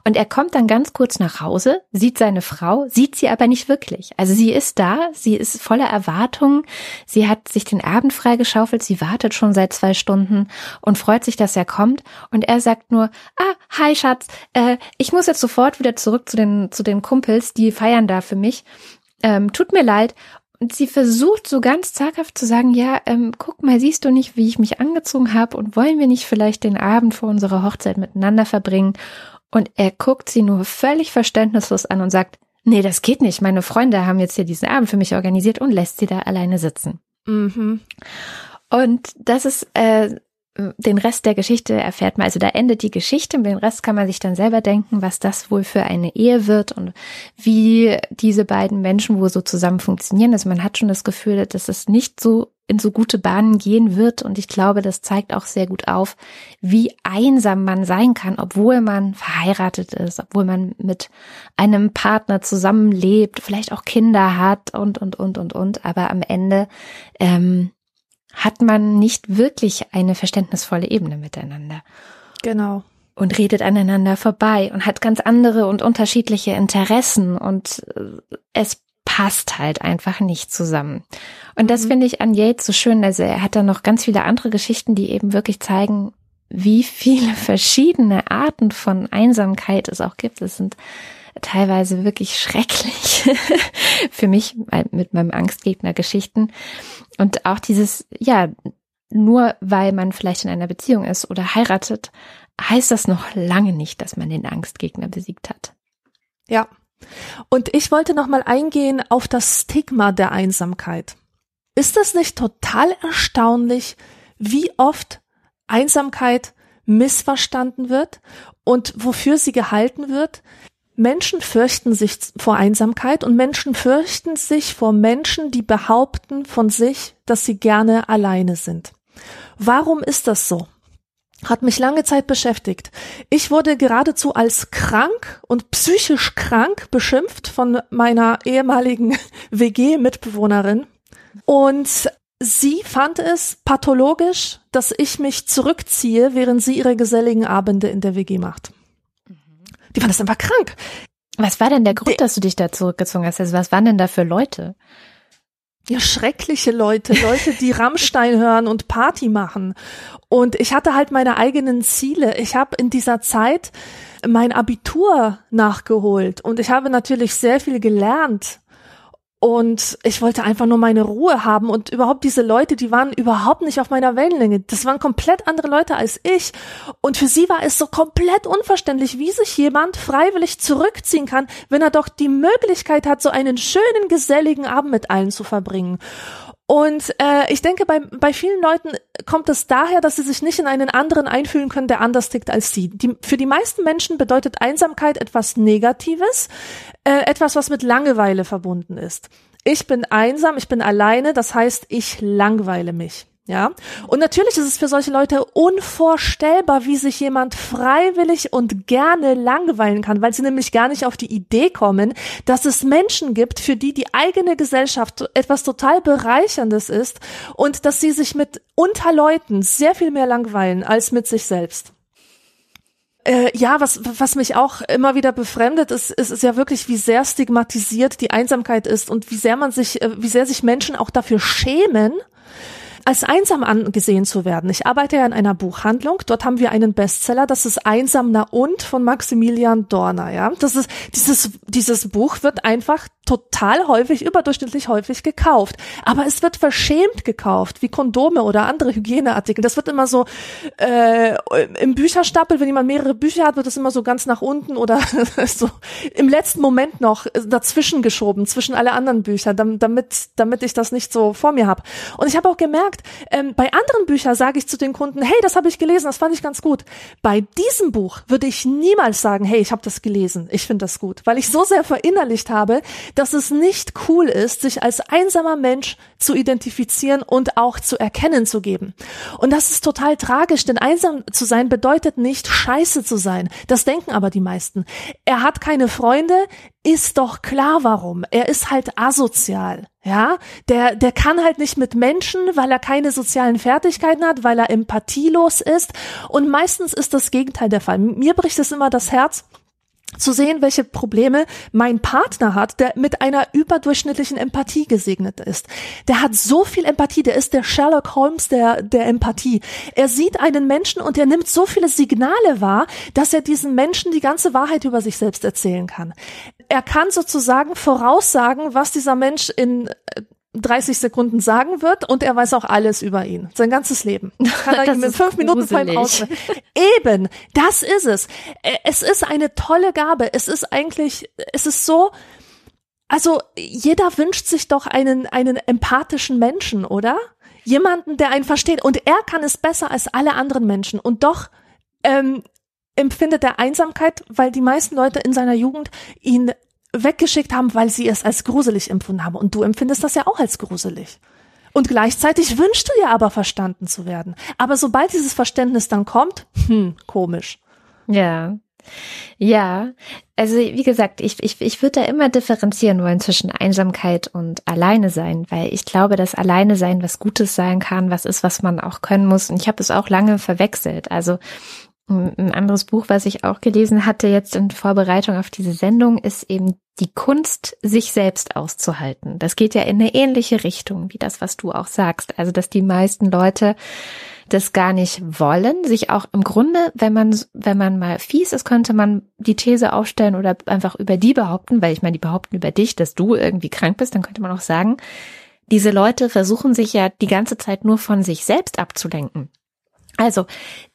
und er kommt dann ganz kurz nach Hause, sieht seine Frau, sieht sie aber nicht wirklich. Also sie ist da, sie ist voller Erwartungen, sie hat sich den Abend freigeschaufelt, sie wartet schon seit zwei Stunden und freut sich, dass er kommt und er sagt nur, ah, hi Schatz, äh, ich muss jetzt sofort wieder zurück zu den, zu den Kumpels, die feiern da für mich ähm, tut mir leid, Und sie versucht so ganz zaghaft zu sagen, ja, ähm, guck mal, siehst du nicht, wie ich mich angezogen habe und wollen wir nicht vielleicht den Abend vor unserer Hochzeit miteinander verbringen? Und er guckt sie nur völlig verständnislos an und sagt, nee, das geht nicht. Meine Freunde haben jetzt hier diesen Abend für mich organisiert und lässt sie da alleine sitzen. Mhm. Und das ist äh, den Rest der Geschichte erfährt man, also da endet die Geschichte. Und den Rest kann man sich dann selber denken, was das wohl für eine Ehe wird und wie diese beiden Menschen wohl so zusammen funktionieren. Also man hat schon das Gefühl, dass es nicht so in so gute Bahnen gehen wird. Und ich glaube, das zeigt auch sehr gut auf, wie einsam man sein kann, obwohl man verheiratet ist, obwohl man mit einem Partner zusammenlebt, vielleicht auch Kinder hat und und und und und, aber am Ende ähm, hat man nicht wirklich eine verständnisvolle Ebene miteinander. Genau. Und redet aneinander vorbei und hat ganz andere und unterschiedliche Interessen und äh, es passt halt einfach nicht zusammen. Und das mhm. finde ich an Yates so schön. Also er hat da noch ganz viele andere Geschichten, die eben wirklich zeigen, wie viele verschiedene Arten von Einsamkeit es auch gibt. Es sind teilweise wirklich schrecklich für mich mit meinem Angstgegner Geschichten. Und auch dieses, ja, nur weil man vielleicht in einer Beziehung ist oder heiratet, heißt das noch lange nicht, dass man den Angstgegner besiegt hat. Ja. Und ich wollte noch mal eingehen auf das Stigma der Einsamkeit. Ist das nicht total erstaunlich, wie oft Einsamkeit missverstanden wird und wofür sie gehalten wird? Menschen fürchten sich vor Einsamkeit und Menschen fürchten sich vor Menschen, die behaupten von sich, dass sie gerne alleine sind. Warum ist das so? Hat mich lange Zeit beschäftigt. Ich wurde geradezu als krank und psychisch krank beschimpft von meiner ehemaligen WG-Mitbewohnerin. Und sie fand es pathologisch, dass ich mich zurückziehe, während sie ihre geselligen Abende in der WG macht. Die fand das einfach krank. Was war denn der Grund, dass du dich da zurückgezogen hast? Also was waren denn da für Leute? Ja, schreckliche Leute, Leute, die Rammstein hören und Party machen. Und ich hatte halt meine eigenen Ziele. Ich habe in dieser Zeit mein Abitur nachgeholt und ich habe natürlich sehr viel gelernt und ich wollte einfach nur meine Ruhe haben und überhaupt diese Leute, die waren überhaupt nicht auf meiner Wellenlänge. Das waren komplett andere Leute als ich. Und für sie war es so komplett unverständlich, wie sich jemand freiwillig zurückziehen kann, wenn er doch die Möglichkeit hat, so einen schönen, geselligen Abend mit allen zu verbringen. Und äh, ich denke, bei, bei vielen Leuten kommt es daher, dass sie sich nicht in einen anderen einfühlen können, der anders tickt als sie. Die, für die meisten Menschen bedeutet Einsamkeit etwas Negatives, äh, etwas, was mit Langeweile verbunden ist. Ich bin einsam, ich bin alleine, das heißt, ich langweile mich. Ja. Und natürlich ist es für solche Leute unvorstellbar, wie sich jemand freiwillig und gerne langweilen kann, weil sie nämlich gar nicht auf die Idee kommen, dass es Menschen gibt, für die die eigene Gesellschaft etwas total bereicherndes ist und dass sie sich mit unter Leuten sehr viel mehr langweilen als mit sich selbst. Äh, ja, was, was mich auch immer wieder befremdet, ist, ist, ist ja wirklich, wie sehr stigmatisiert die Einsamkeit ist und wie sehr man sich, äh, wie sehr sich Menschen auch dafür schämen, als einsam angesehen zu werden. Ich arbeite ja in einer Buchhandlung. Dort haben wir einen Bestseller. Das ist Einsam na und von Maximilian Dorner. Ja, das ist dieses dieses Buch wird einfach total häufig, überdurchschnittlich häufig gekauft. Aber es wird verschämt gekauft, wie Kondome oder andere Hygieneartikel. Das wird immer so äh, im Bücherstapel, wenn jemand mehrere Bücher hat, wird das immer so ganz nach unten oder so im letzten Moment noch dazwischen geschoben, zwischen alle anderen Bücher, damit, damit ich das nicht so vor mir habe. Und ich habe auch gemerkt, ähm, bei anderen Büchern sage ich zu den Kunden, hey, das habe ich gelesen, das fand ich ganz gut. Bei diesem Buch würde ich niemals sagen, hey, ich habe das gelesen, ich finde das gut, weil ich so sehr verinnerlicht habe, dass es nicht cool ist, sich als einsamer Mensch zu identifizieren und auch zu erkennen zu geben. Und das ist total tragisch, denn einsam zu sein bedeutet nicht scheiße zu sein. Das denken aber die meisten. Er hat keine Freunde, ist doch klar warum. Er ist halt asozial. Ja, der, der kann halt nicht mit Menschen, weil er keine sozialen Fertigkeiten hat, weil er empathielos ist. Und meistens ist das Gegenteil der Fall. Mir bricht es immer das Herz, zu sehen, welche Probleme mein Partner hat, der mit einer überdurchschnittlichen Empathie gesegnet ist. Der hat so viel Empathie, der ist der Sherlock Holmes der, der Empathie. Er sieht einen Menschen und er nimmt so viele Signale wahr, dass er diesen Menschen die ganze Wahrheit über sich selbst erzählen kann. Er kann sozusagen voraussagen, was dieser Mensch in 30 Sekunden sagen wird und er weiß auch alles über ihn, sein ganzes Leben. Kann er ihm in fünf Minuten vor ihm aus. Eben, das ist es. Es ist eine tolle Gabe. Es ist eigentlich, es ist so, also jeder wünscht sich doch einen, einen empathischen Menschen, oder? Jemanden, der einen versteht. Und er kann es besser als alle anderen Menschen. Und doch ähm, empfindet er Einsamkeit, weil die meisten Leute in seiner Jugend ihn weggeschickt haben, weil sie es als gruselig empfunden haben. Und du empfindest das ja auch als gruselig. Und gleichzeitig wünschst du ja aber verstanden zu werden. Aber sobald dieses Verständnis dann kommt, hm, komisch. Ja. Ja, also wie gesagt, ich, ich, ich würde da immer differenzieren wollen zwischen Einsamkeit und Alleine sein, weil ich glaube, dass Alleine sein was Gutes sein kann, was ist, was man auch können muss. Und ich habe es auch lange verwechselt. Also ein anderes Buch, was ich auch gelesen hatte jetzt in Vorbereitung auf diese Sendung, ist eben die Kunst, sich selbst auszuhalten. Das geht ja in eine ähnliche Richtung wie das, was du auch sagst. Also, dass die meisten Leute das gar nicht wollen, sich auch im Grunde, wenn man, wenn man mal fies ist, könnte man die These aufstellen oder einfach über die behaupten, weil ich meine, die behaupten über dich, dass du irgendwie krank bist, dann könnte man auch sagen, diese Leute versuchen sich ja die ganze Zeit nur von sich selbst abzulenken. Also,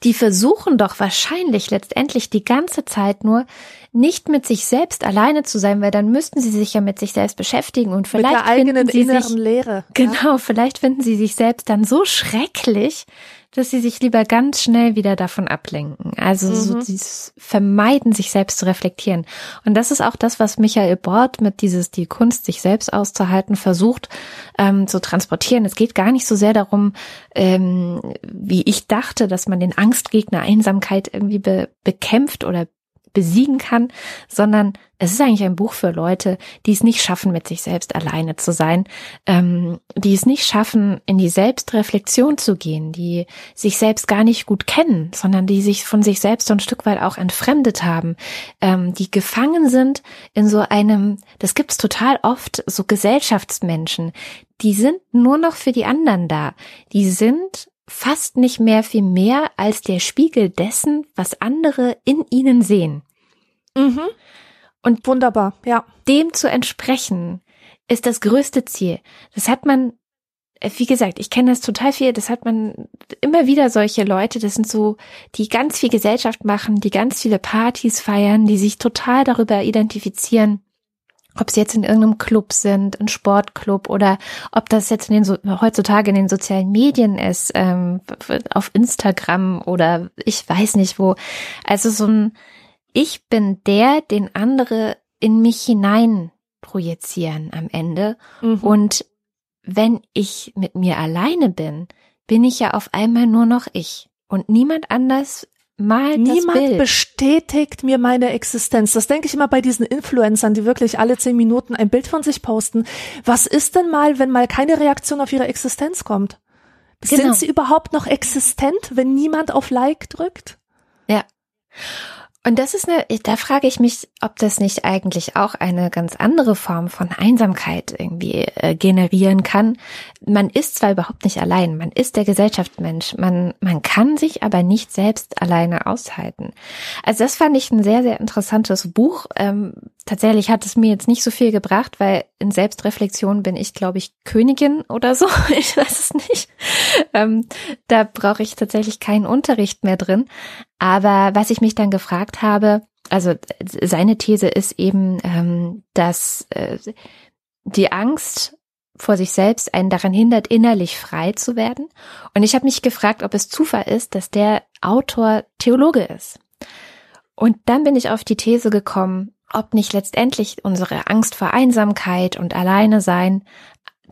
die versuchen doch wahrscheinlich letztendlich die ganze Zeit nur nicht mit sich selbst alleine zu sein, weil dann müssten sie sich ja mit sich selbst beschäftigen und vielleicht mit der eigenen sie inneren sich, Leere. Genau, ja. vielleicht finden sie sich selbst dann so schrecklich, dass sie sich lieber ganz schnell wieder davon ablenken. Also mhm. so dieses Vermeiden, sich selbst zu reflektieren. Und das ist auch das, was Michael Bort mit dieses die Kunst, sich selbst auszuhalten, versucht ähm, zu transportieren. Es geht gar nicht so sehr darum, ähm, wie ich dachte, dass man den Angstgegner Einsamkeit irgendwie be bekämpft oder besiegen kann, sondern es ist eigentlich ein Buch für Leute, die es nicht schaffen, mit sich selbst alleine zu sein, ähm, die es nicht schaffen, in die Selbstreflexion zu gehen, die sich selbst gar nicht gut kennen, sondern die sich von sich selbst so ein Stück weit auch entfremdet haben, ähm, die gefangen sind in so einem, das gibt's total oft, so Gesellschaftsmenschen, die sind nur noch für die anderen da. Die sind fast nicht mehr viel mehr als der Spiegel dessen, was andere in ihnen sehen. Mhm. Und wunderbar, ja. Dem zu entsprechen ist das größte Ziel. Das hat man, äh, wie gesagt, ich kenne das total viel, das hat man immer wieder solche Leute, das sind so, die ganz viel Gesellschaft machen, die ganz viele Partys feiern, die sich total darüber identifizieren, ob sie jetzt in irgendeinem Club sind, ein Sportclub oder ob das jetzt in den heutzutage in den sozialen Medien ist, ähm, auf Instagram oder ich weiß nicht wo. Also so ein Ich bin der, den andere in mich hinein projizieren am Ende. Mhm. Und wenn ich mit mir alleine bin, bin ich ja auf einmal nur noch ich. Und niemand anders Mal Niemand bestätigt mir meine Existenz. Das denke ich immer bei diesen Influencern, die wirklich alle zehn Minuten ein Bild von sich posten. Was ist denn mal, wenn mal keine Reaktion auf ihre Existenz kommt? Genau. Sind sie überhaupt noch existent, wenn niemand auf Like drückt? Ja. Und das ist eine, da frage ich mich, ob das nicht eigentlich auch eine ganz andere Form von Einsamkeit irgendwie äh, generieren kann. Man ist zwar überhaupt nicht allein, man ist der Gesellschaftsmensch, man, man kann sich aber nicht selbst alleine aushalten. Also das fand ich ein sehr, sehr interessantes Buch. Ähm, tatsächlich hat es mir jetzt nicht so viel gebracht, weil in Selbstreflexion bin ich, glaube ich, Königin oder so. Ich weiß es nicht. Ähm, da brauche ich tatsächlich keinen Unterricht mehr drin. Aber was ich mich dann gefragt habe, also seine These ist eben, ähm, dass äh, die Angst vor sich selbst einen daran hindert, innerlich frei zu werden. Und ich habe mich gefragt, ob es Zufall ist, dass der Autor Theologe ist. Und dann bin ich auf die These gekommen, ob nicht letztendlich unsere Angst vor Einsamkeit und Alleine sein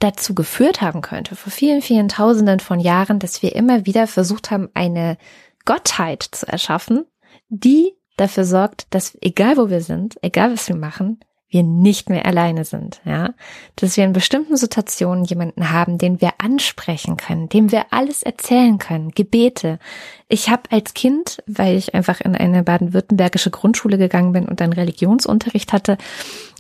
dazu geführt haben könnte, vor vielen, vielen Tausenden von Jahren, dass wir immer wieder versucht haben, eine Gottheit zu erschaffen, die dafür sorgt, dass egal wo wir sind, egal was wir machen, wir nicht mehr alleine sind, ja, dass wir in bestimmten Situationen jemanden haben, den wir ansprechen können, dem wir alles erzählen können, Gebete. Ich habe als Kind, weil ich einfach in eine baden-württembergische Grundschule gegangen bin und dann Religionsunterricht hatte,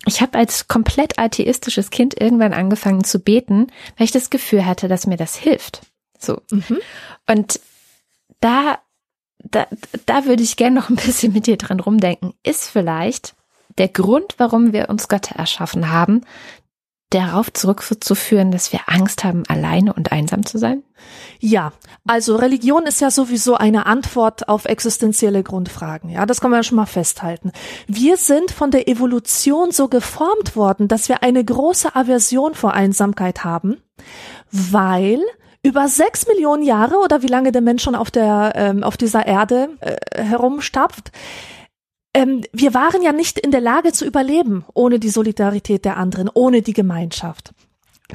ich habe als komplett atheistisches Kind irgendwann angefangen zu beten, weil ich das Gefühl hatte, dass mir das hilft. So. Mhm. Und da, da, da würde ich gerne noch ein bisschen mit dir dran rumdenken. Ist vielleicht der Grund, warum wir uns Götter erschaffen haben, darauf zurückzuführen, dass wir Angst haben, alleine und einsam zu sein? Ja, also Religion ist ja sowieso eine Antwort auf existenzielle Grundfragen. Ja, das kann man ja schon mal festhalten. Wir sind von der Evolution so geformt worden, dass wir eine große Aversion vor Einsamkeit haben, weil über sechs Millionen Jahre oder wie lange der Mensch schon auf der ähm, auf dieser Erde äh, herumstapft, ähm, wir waren ja nicht in der Lage zu überleben ohne die Solidarität der anderen, ohne die Gemeinschaft.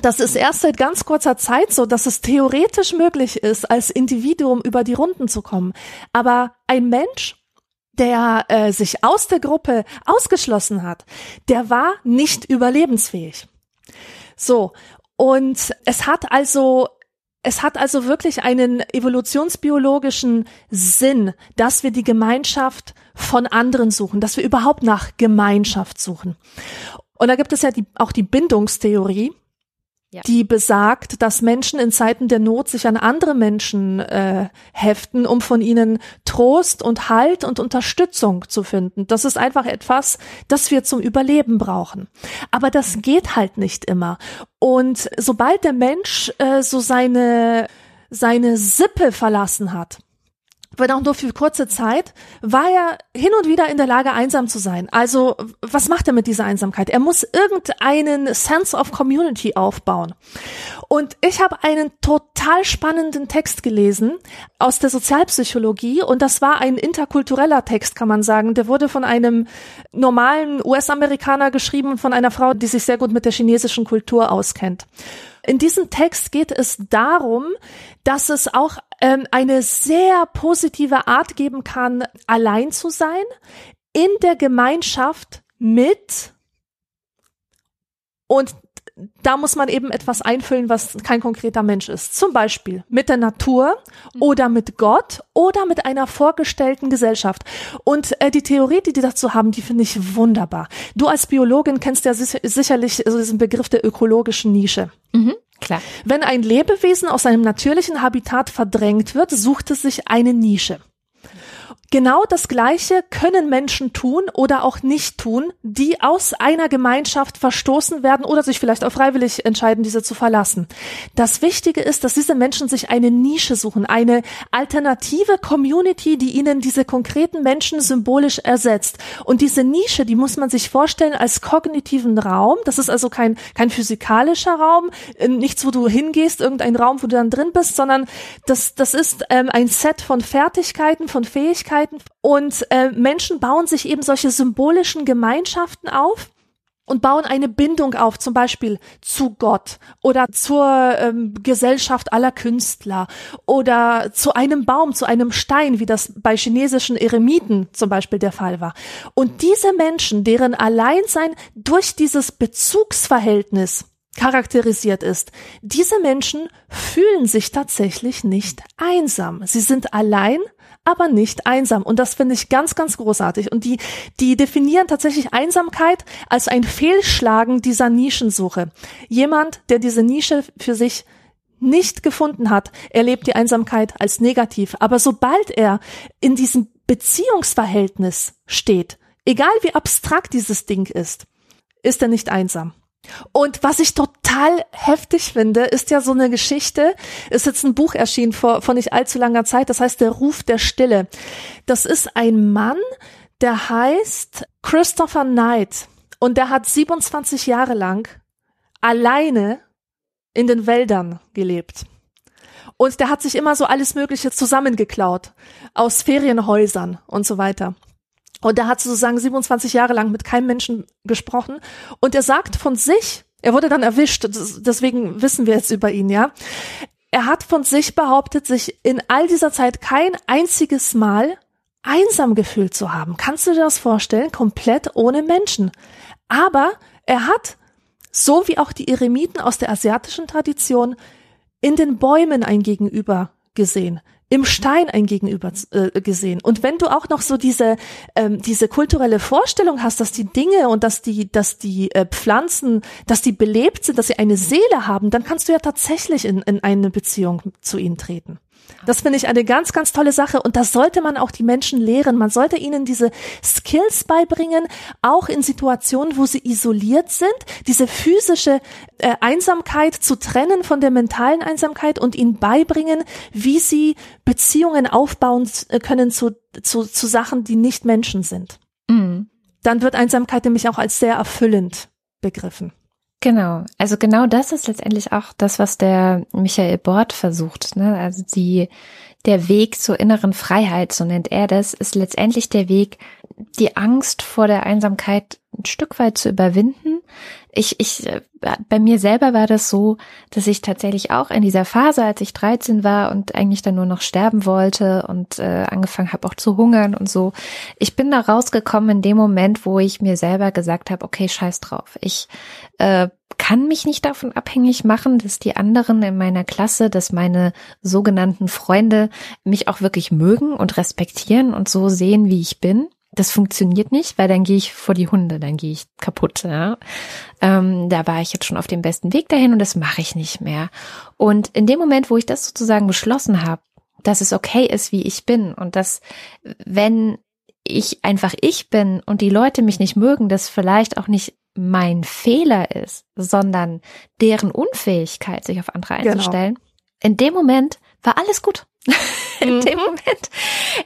Das ist erst seit ganz kurzer Zeit so, dass es theoretisch möglich ist, als Individuum über die Runden zu kommen. Aber ein Mensch, der äh, sich aus der Gruppe ausgeschlossen hat, der war nicht überlebensfähig. So. Und es hat also es hat also wirklich einen evolutionsbiologischen Sinn, dass wir die Gemeinschaft von anderen suchen, dass wir überhaupt nach Gemeinschaft suchen. Und da gibt es ja die, auch die Bindungstheorie, ja. die besagt, dass Menschen in Zeiten der Not sich an andere Menschen äh, heften, um von ihnen Trost und Halt und Unterstützung zu finden. Das ist einfach etwas, das wir zum Überleben brauchen. Aber das geht halt nicht immer. Und sobald der Mensch äh, so seine seine Sippe verlassen hat, wenn auch nur für kurze Zeit, war er hin und wieder in der Lage, einsam zu sein. Also, was macht er mit dieser Einsamkeit? Er muss irgendeinen Sense of Community aufbauen. Und ich habe einen total spannenden Text gelesen aus der Sozialpsychologie und das war ein interkultureller Text, kann man sagen. Der wurde von einem normalen US-Amerikaner geschrieben, von einer Frau, die sich sehr gut mit der chinesischen Kultur auskennt. In diesem Text geht es darum, dass es auch ähm, eine sehr positive Art geben kann, allein zu sein, in der Gemeinschaft mit und da muss man eben etwas einfüllen, was kein konkreter Mensch ist. Zum Beispiel mit der Natur oder mit Gott oder mit einer vorgestellten Gesellschaft. Und äh, die Theorie, die die dazu haben, die finde ich wunderbar. Du als Biologin kennst ja sicherlich also diesen Begriff der ökologischen Nische. Mhm. Klar. Wenn ein Lebewesen aus seinem natürlichen Habitat verdrängt wird, sucht es sich eine Nische. Genau das Gleiche können Menschen tun oder auch nicht tun, die aus einer Gemeinschaft verstoßen werden oder sich vielleicht auch freiwillig entscheiden, diese zu verlassen. Das Wichtige ist, dass diese Menschen sich eine Nische suchen, eine alternative Community, die ihnen diese konkreten Menschen symbolisch ersetzt. Und diese Nische, die muss man sich vorstellen als kognitiven Raum. Das ist also kein, kein physikalischer Raum, nichts, wo du hingehst, irgendein Raum, wo du dann drin bist, sondern das, das ist ähm, ein Set von Fertigkeiten, von Fähigkeiten, Möglichkeiten und äh, Menschen bauen sich eben solche symbolischen Gemeinschaften auf und bauen eine Bindung auf, zum Beispiel zu Gott oder zur ähm, Gesellschaft aller Künstler oder zu einem Baum, zu einem Stein, wie das bei chinesischen Eremiten zum Beispiel der Fall war. Und diese Menschen, deren Alleinsein durch dieses Bezugsverhältnis charakterisiert ist. Diese Menschen fühlen sich tatsächlich nicht einsam. Sie sind allein, aber nicht einsam. Und das finde ich ganz, ganz großartig. Und die, die definieren tatsächlich Einsamkeit als ein Fehlschlagen dieser Nischensuche. Jemand, der diese Nische für sich nicht gefunden hat, erlebt die Einsamkeit als negativ. Aber sobald er in diesem Beziehungsverhältnis steht, egal wie abstrakt dieses Ding ist, ist er nicht einsam. Und was ich total heftig finde, ist ja so eine Geschichte, ist jetzt ein Buch erschienen vor, vor nicht allzu langer Zeit, das heißt Der Ruf der Stille. Das ist ein Mann, der heißt Christopher Knight und der hat 27 Jahre lang alleine in den Wäldern gelebt. Und der hat sich immer so alles Mögliche zusammengeklaut aus Ferienhäusern und so weiter. Und er hat sozusagen 27 Jahre lang mit keinem Menschen gesprochen. Und er sagt von sich, er wurde dann erwischt, deswegen wissen wir jetzt über ihn, ja. Er hat von sich behauptet, sich in all dieser Zeit kein einziges Mal einsam gefühlt zu haben. Kannst du dir das vorstellen? Komplett ohne Menschen. Aber er hat, so wie auch die Eremiten aus der asiatischen Tradition, in den Bäumen ein Gegenüber gesehen im Stein ein Gegenüber äh, gesehen. Und wenn du auch noch so diese ähm, diese kulturelle Vorstellung hast, dass die Dinge und dass die dass die äh, Pflanzen, dass die belebt sind, dass sie eine Seele haben, dann kannst du ja tatsächlich in, in eine Beziehung zu ihnen treten. Das finde ich eine ganz, ganz tolle Sache und das sollte man auch die Menschen lehren. Man sollte ihnen diese Skills beibringen, auch in Situationen, wo sie isoliert sind, diese physische äh, Einsamkeit zu trennen von der mentalen Einsamkeit und ihnen beibringen, wie sie Beziehungen aufbauen äh, können zu, zu, zu Sachen, die nicht Menschen sind. Mhm. Dann wird Einsamkeit nämlich auch als sehr erfüllend begriffen. Genau, also genau das ist letztendlich auch das, was der Michael Bort versucht. Ne? Also die, der Weg zur inneren Freiheit, so nennt er das, ist letztendlich der Weg, die Angst vor der Einsamkeit ein Stück weit zu überwinden. Ich, ich, äh, bei mir selber war das so, dass ich tatsächlich auch in dieser Phase, als ich 13 war und eigentlich dann nur noch sterben wollte und äh, angefangen habe auch zu hungern und so, ich bin da rausgekommen in dem Moment, wo ich mir selber gesagt habe, okay, scheiß drauf. Ich äh, kann mich nicht davon abhängig machen, dass die anderen in meiner Klasse, dass meine sogenannten Freunde mich auch wirklich mögen und respektieren und so sehen, wie ich bin das funktioniert nicht, weil dann gehe ich vor die Hunde, dann gehe ich kaputt. Ja? Ähm, da war ich jetzt schon auf dem besten Weg dahin und das mache ich nicht mehr. Und in dem Moment, wo ich das sozusagen beschlossen habe, dass es okay ist, wie ich bin und dass, wenn ich einfach ich bin und die Leute mich nicht mögen, das vielleicht auch nicht mein Fehler ist, sondern deren Unfähigkeit, sich auf andere genau. einzustellen. Genau. In dem Moment war alles gut. in mhm. dem Moment.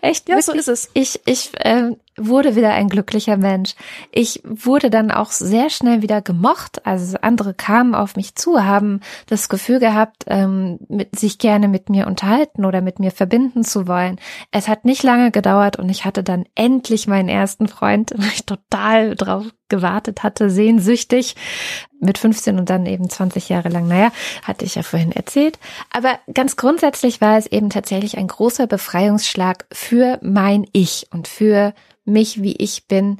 Echt, ja, wirklich, so ist es. Ich, ich äh, wurde wieder ein glücklicher Mensch. Ich wurde dann auch sehr schnell wieder gemocht. Also andere kamen auf mich zu, haben das Gefühl gehabt, ähm, mit, sich gerne mit mir unterhalten oder mit mir verbinden zu wollen. Es hat nicht lange gedauert und ich hatte dann endlich meinen ersten Freund, weil ich total drauf gewartet hatte, sehnsüchtig mit 15 und dann eben 20 Jahre lang. Naja, hatte ich ja vorhin erzählt. Aber ganz grundsätzlich war es eben tatsächlich ein großer Befreiungsschlag für mein Ich und für mich, wie ich bin,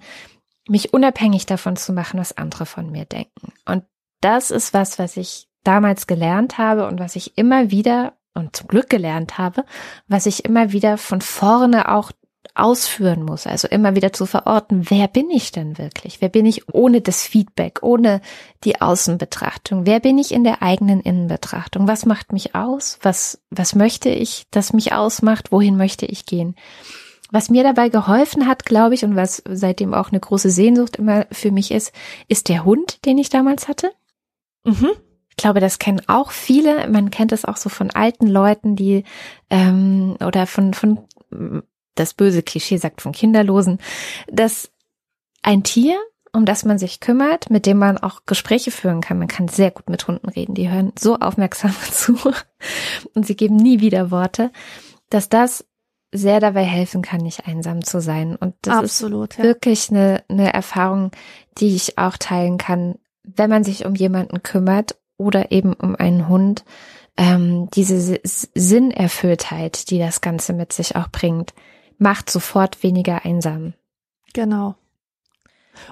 mich unabhängig davon zu machen, was andere von mir denken. Und das ist was, was ich damals gelernt habe und was ich immer wieder und zum Glück gelernt habe, was ich immer wieder von vorne auch ausführen muss, also immer wieder zu verorten, wer bin ich denn wirklich? Wer bin ich ohne das Feedback, ohne die Außenbetrachtung? Wer bin ich in der eigenen Innenbetrachtung? Was macht mich aus? Was, was möchte ich, das mich ausmacht? Wohin möchte ich gehen? Was mir dabei geholfen hat, glaube ich, und was seitdem auch eine große Sehnsucht immer für mich ist, ist der Hund, den ich damals hatte. Mhm. Ich glaube, das kennen auch viele. Man kennt es auch so von alten Leuten, die ähm, oder von von das böse Klischee sagt von Kinderlosen, dass ein Tier, um das man sich kümmert, mit dem man auch Gespräche führen kann. Man kann sehr gut mit Hunden reden. Die hören so aufmerksam zu und sie geben nie wieder Worte, dass das sehr dabei helfen kann, nicht einsam zu sein. Und das Absolut, ist ja. wirklich eine, eine Erfahrung, die ich auch teilen kann, wenn man sich um jemanden kümmert oder eben um einen Hund, ähm, diese Sinnerfülltheit, die das Ganze mit sich auch bringt, macht sofort weniger einsam. Genau.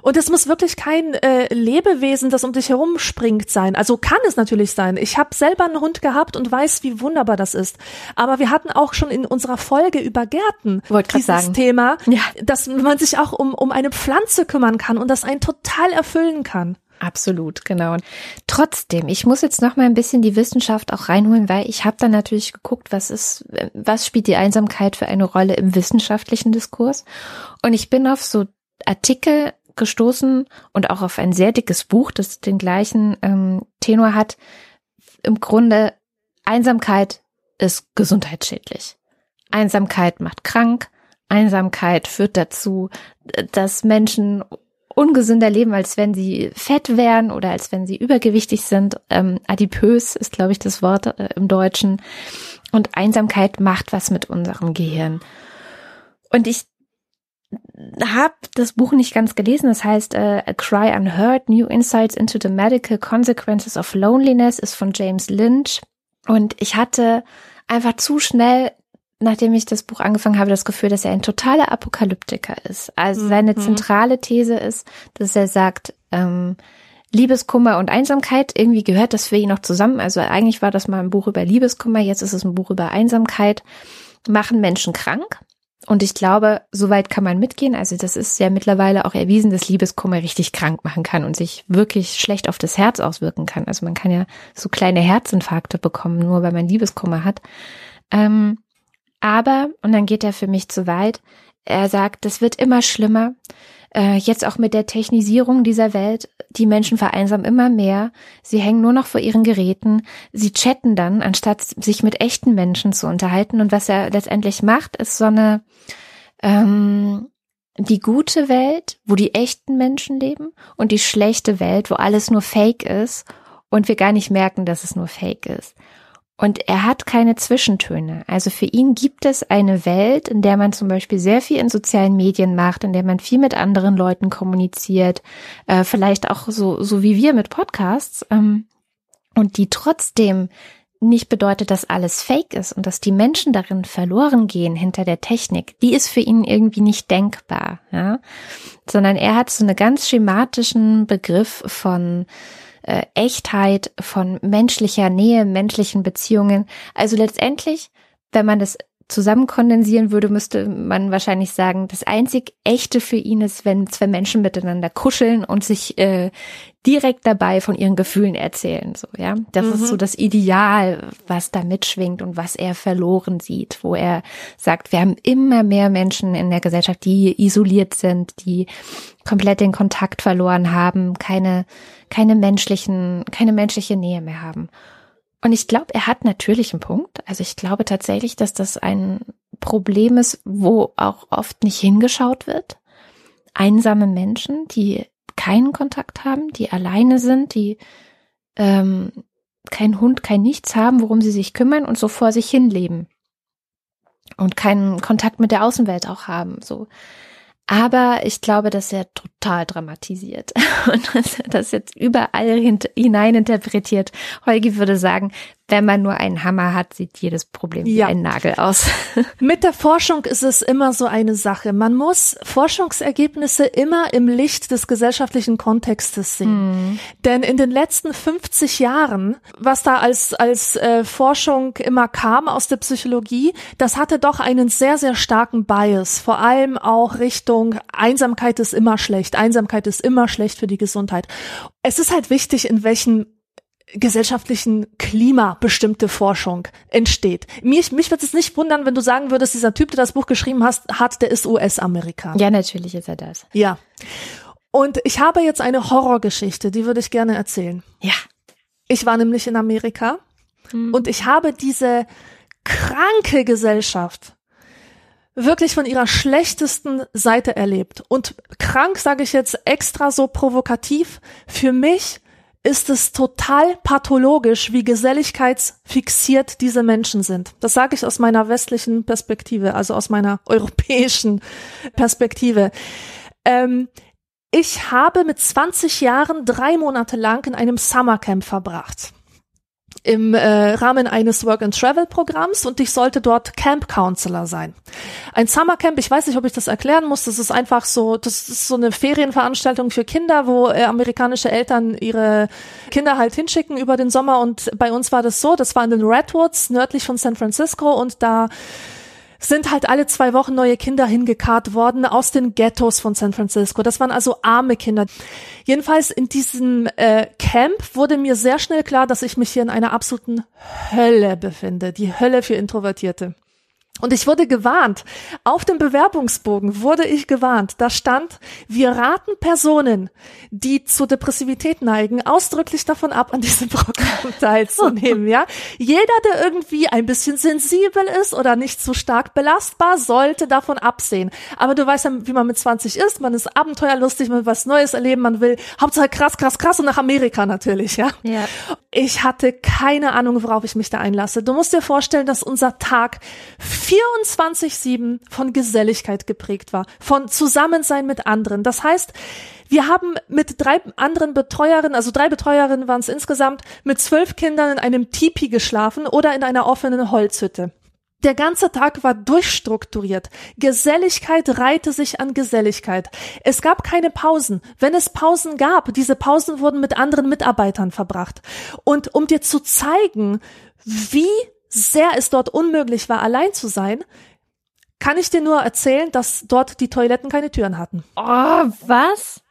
Und es muss wirklich kein äh, Lebewesen, das um dich herum springt, sein. Also kann es natürlich sein. Ich habe selber einen Hund gehabt und weiß, wie wunderbar das ist. Aber wir hatten auch schon in unserer Folge über Gärten dieses sagen. Thema, ja. dass man sich auch um, um eine Pflanze kümmern kann und das einen total erfüllen kann. Absolut, genau. Und trotzdem, ich muss jetzt noch mal ein bisschen die Wissenschaft auch reinholen, weil ich habe dann natürlich geguckt, was ist, was spielt die Einsamkeit für eine Rolle im wissenschaftlichen Diskurs? Und ich bin auf so Artikel gestoßen und auch auf ein sehr dickes Buch, das den gleichen ähm, Tenor hat. Im Grunde, Einsamkeit ist gesundheitsschädlich. Einsamkeit macht krank. Einsamkeit führt dazu, dass Menschen ungesünder leben, als wenn sie fett wären oder als wenn sie übergewichtig sind. Ähm, adipös ist, glaube ich, das Wort äh, im Deutschen. Und Einsamkeit macht was mit unserem Gehirn. Und ich habe das Buch nicht ganz gelesen. Das heißt äh, A Cry Unheard, New Insights into the Medical Consequences of Loneliness ist von James Lynch. Und ich hatte einfach zu schnell, nachdem ich das Buch angefangen habe, das Gefühl, dass er ein totaler Apokalyptiker ist. Also seine mhm. zentrale These ist, dass er sagt, ähm, Liebeskummer und Einsamkeit, irgendwie gehört das für ihn noch zusammen. Also eigentlich war das mal ein Buch über Liebeskummer, jetzt ist es ein Buch über Einsamkeit, machen Menschen krank. Und ich glaube, soweit kann man mitgehen. Also das ist ja mittlerweile auch erwiesen, dass Liebeskummer richtig krank machen kann und sich wirklich schlecht auf das Herz auswirken kann. Also man kann ja so kleine Herzinfarkte bekommen, nur weil man Liebeskummer hat. Ähm, aber, und dann geht er für mich zu weit, er sagt, es wird immer schlimmer. Äh, jetzt auch mit der Technisierung dieser Welt, die Menschen vereinsamen immer mehr. Sie hängen nur noch vor ihren Geräten. Sie chatten dann, anstatt sich mit echten Menschen zu unterhalten. Und was er letztendlich macht, ist so eine ähm, die gute Welt, wo die echten Menschen leben, und die schlechte Welt, wo alles nur Fake ist und wir gar nicht merken, dass es nur Fake ist. Und er hat keine Zwischentöne. Also für ihn gibt es eine Welt, in der man zum Beispiel sehr viel in sozialen Medien macht, in der man viel mit anderen Leuten kommuniziert, äh, vielleicht auch so, so wie wir mit Podcasts, ähm, und die trotzdem nicht bedeutet, dass alles fake ist und dass die Menschen darin verloren gehen hinter der Technik, die ist für ihn irgendwie nicht denkbar, ja, sondern er hat so einen ganz schematischen Begriff von äh, Echtheit, von menschlicher Nähe, menschlichen Beziehungen. Also letztendlich, wenn man das zusammenkondensieren würde, müsste man wahrscheinlich sagen, das einzig Echte für ihn ist, wenn zwei Menschen miteinander kuscheln und sich äh, direkt dabei von ihren Gefühlen erzählen. So, ja, das mhm. ist so das Ideal, was da mitschwingt und was er verloren sieht, wo er sagt, wir haben immer mehr Menschen in der Gesellschaft, die isoliert sind, die komplett den Kontakt verloren haben, keine keine menschlichen, keine menschliche Nähe mehr haben. Und ich glaube, er hat natürlich einen Punkt. Also ich glaube tatsächlich, dass das ein Problem ist, wo auch oft nicht hingeschaut wird. Einsame Menschen, die keinen Kontakt haben, die alleine sind, die ähm, kein Hund, kein Nichts haben, worum sie sich kümmern und so vor sich hin leben und keinen Kontakt mit der Außenwelt auch haben. So, aber ich glaube, dass er total dramatisiert und das jetzt überall hineininterpretiert. Holgi würde sagen, wenn man nur einen Hammer hat, sieht jedes Problem ja. wie ein Nagel aus. Mit der Forschung ist es immer so eine Sache. Man muss Forschungsergebnisse immer im Licht des gesellschaftlichen Kontextes sehen. Mm. Denn in den letzten 50 Jahren, was da als, als äh, Forschung immer kam aus der Psychologie, das hatte doch einen sehr, sehr starken Bias. Vor allem auch Richtung Einsamkeit ist immer schlecht. Einsamkeit ist immer schlecht für die Gesundheit. Es ist halt wichtig, in welchem gesellschaftlichen Klima bestimmte Forschung entsteht. Mich, mich würde es nicht wundern, wenn du sagen würdest, dieser Typ, der das Buch geschrieben hast, hat, der ist US-Amerikaner. Ja, natürlich ist er das. Ja. Und ich habe jetzt eine Horrorgeschichte, die würde ich gerne erzählen. Ja. Ich war nämlich in Amerika hm. und ich habe diese kranke Gesellschaft wirklich von ihrer schlechtesten Seite erlebt. Und krank sage ich jetzt extra so provokativ. Für mich ist es total pathologisch, wie geselligkeitsfixiert diese Menschen sind. Das sage ich aus meiner westlichen Perspektive, also aus meiner europäischen Perspektive. Ähm, ich habe mit 20 Jahren drei Monate lang in einem Summercamp verbracht im äh, Rahmen eines Work-and-Travel-Programms und ich sollte dort Camp Counselor sein. Ein Summercamp, ich weiß nicht, ob ich das erklären muss, das ist einfach so, das ist so eine Ferienveranstaltung für Kinder, wo äh, amerikanische Eltern ihre Kinder halt hinschicken über den Sommer und bei uns war das so, das war in den Redwoods nördlich von San Francisco und da sind halt alle zwei Wochen neue Kinder hingekarrt worden aus den Ghettos von San Francisco. Das waren also arme Kinder. Jedenfalls in diesem äh, Camp wurde mir sehr schnell klar, dass ich mich hier in einer absoluten Hölle befinde. Die Hölle für Introvertierte. Und ich wurde gewarnt. Auf dem Bewerbungsbogen wurde ich gewarnt. Da stand, wir raten Personen, die zu Depressivität neigen, ausdrücklich davon ab, an diesem Programm teilzunehmen, ja. Jeder, der irgendwie ein bisschen sensibel ist oder nicht zu stark belastbar, sollte davon absehen. Aber du weißt ja, wie man mit 20 ist. Man ist abenteuerlustig, man will was Neues erleben, man will Hauptsache krass, krass, krass und nach Amerika natürlich, ja. ja. Ich hatte keine Ahnung, worauf ich mich da einlasse. Du musst dir vorstellen, dass unser Tag 24-7 von Geselligkeit geprägt war, von Zusammensein mit anderen. Das heißt, wir haben mit drei anderen Betreuerinnen, also drei Betreuerinnen waren es insgesamt, mit zwölf Kindern in einem Tipi geschlafen oder in einer offenen Holzhütte. Der ganze Tag war durchstrukturiert. Geselligkeit reihte sich an Geselligkeit. Es gab keine Pausen. Wenn es Pausen gab, diese Pausen wurden mit anderen Mitarbeitern verbracht. Und um dir zu zeigen, wie sehr es dort unmöglich war, allein zu sein, kann ich dir nur erzählen, dass dort die Toiletten keine Türen hatten. Oh, was?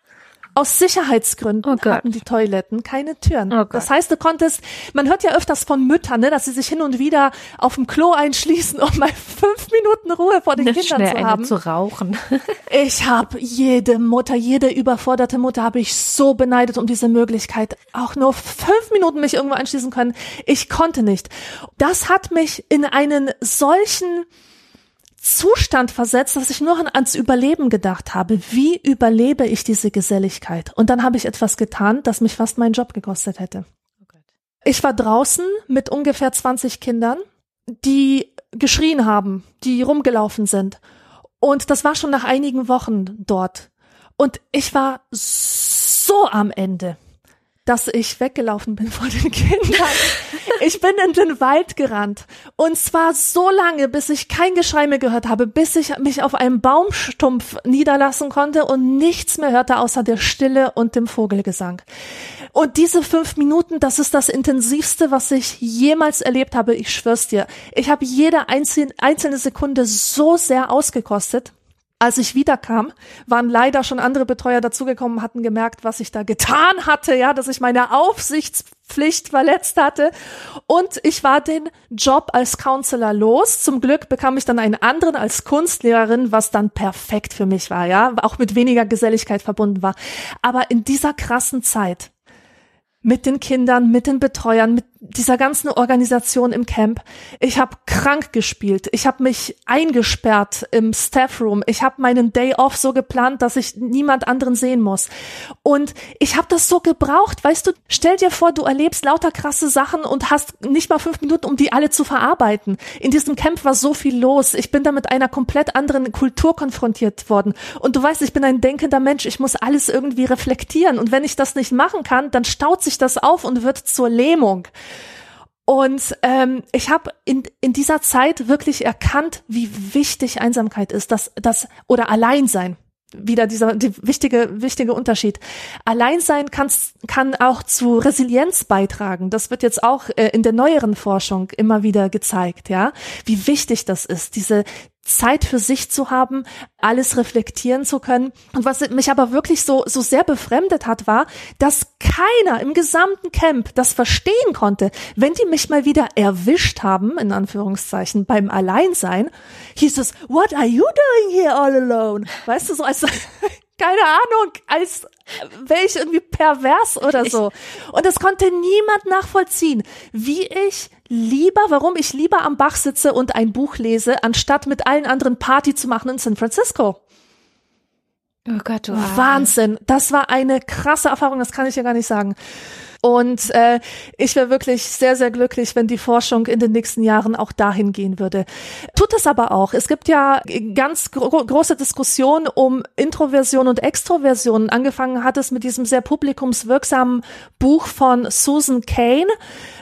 Aus Sicherheitsgründen Oh hatten die Toiletten keine Türen. Oh das heißt, du konntest, man hört ja öfters von Müttern, ne, dass sie sich hin und wieder auf dem Klo einschließen, um mal fünf Minuten Ruhe vor den Nicht Kindern schnell zu eine haben. zu rauchen. Ich habe jede Mutter, jede überforderte Mutter habe ich so beneidet um diese Möglichkeit, auch nur fünf Minuten mich irgendwo einschließen können. Ich konnte nicht. Das hat mich in einen solchen Zustand versetzt, dass ich nur an- ans Überleben gedacht habe. Wie überlebe ich diese Geselligkeit? Und dann habe ich etwas getan, das mich fast meinen Job gekostet hätte. Ich war draußen mit ungefähr 20 Kindern, die geschrien haben, die rumgelaufen sind. Und das war schon nach einigen Wochen dort. Und ich war so am Ende, dass ich weggelaufen bin vor den Kindern. Ich bin in den Wald gerannt. Und zwar so lange, bis ich kein Geschrei mehr gehört habe, bis ich mich auf einem Baumstumpf niederlassen konnte und nichts mehr hörte außer der Stille und dem Vogelgesang. Und diese fünf Minuten, das ist das intensivste, was ich jemals erlebt habe. Ich schwör's dir. Ich habe jede einzelne, einzelne Sekunde so sehr ausgekostet. Als ich wiederkam, waren leider schon andere Betreuer dazugekommen, hatten gemerkt, was ich da getan hatte, ja, dass ich meine Aufsichtspflicht verletzt hatte. Und ich war den Job als Counselor los. Zum Glück bekam ich dann einen anderen als Kunstlehrerin, was dann perfekt für mich war, ja, auch mit weniger Geselligkeit verbunden war. Aber in dieser krassen Zeit, mit den Kindern, mit den Betreuern, mit dieser ganzen Organisation im Camp. Ich habe krank gespielt. Ich habe mich eingesperrt im Staffroom. Ich habe meinen Day off so geplant, dass ich niemand anderen sehen muss. Und ich habe das so gebraucht. Weißt du, stell dir vor, du erlebst lauter krasse Sachen und hast nicht mal fünf Minuten, um die alle zu verarbeiten. In diesem Camp war so viel los. Ich bin da mit einer komplett anderen Kultur konfrontiert worden. Und du weißt, ich bin ein denkender Mensch. Ich muss alles irgendwie reflektieren. Und wenn ich das nicht machen kann, dann staut sich das auf und wird zur Lähmung. Und ähm, ich habe in, in dieser Zeit wirklich erkannt, wie wichtig Einsamkeit ist, dass das oder Alleinsein. Wieder dieser die wichtige wichtige Unterschied. Alleinsein kann's, kann auch zu Resilienz beitragen. Das wird jetzt auch äh, in der neueren Forschung immer wieder gezeigt, ja, wie wichtig das ist, diese Zeit für sich zu haben, alles reflektieren zu können. Und was mich aber wirklich so, so sehr befremdet hat, war, dass keiner im gesamten Camp das verstehen konnte. Wenn die mich mal wieder erwischt haben, in Anführungszeichen, beim Alleinsein, hieß es, what are you doing here all alone? Weißt du, so als, keine Ahnung, als wäre ich irgendwie pervers oder so. Und das konnte niemand nachvollziehen, wie ich lieber, warum ich lieber am Bach sitze und ein Buch lese, anstatt mit allen anderen Party zu machen in San Francisco. Oh Gott, du. Wahnsinn. Das war eine krasse Erfahrung, das kann ich ja gar nicht sagen. Und äh, ich wäre wirklich sehr, sehr glücklich, wenn die Forschung in den nächsten Jahren auch dahin gehen würde. Tut es aber auch. Es gibt ja ganz gro große Diskussionen um Introversion und Extroversion. Angefangen hat es mit diesem sehr publikumswirksamen Buch von Susan Kane.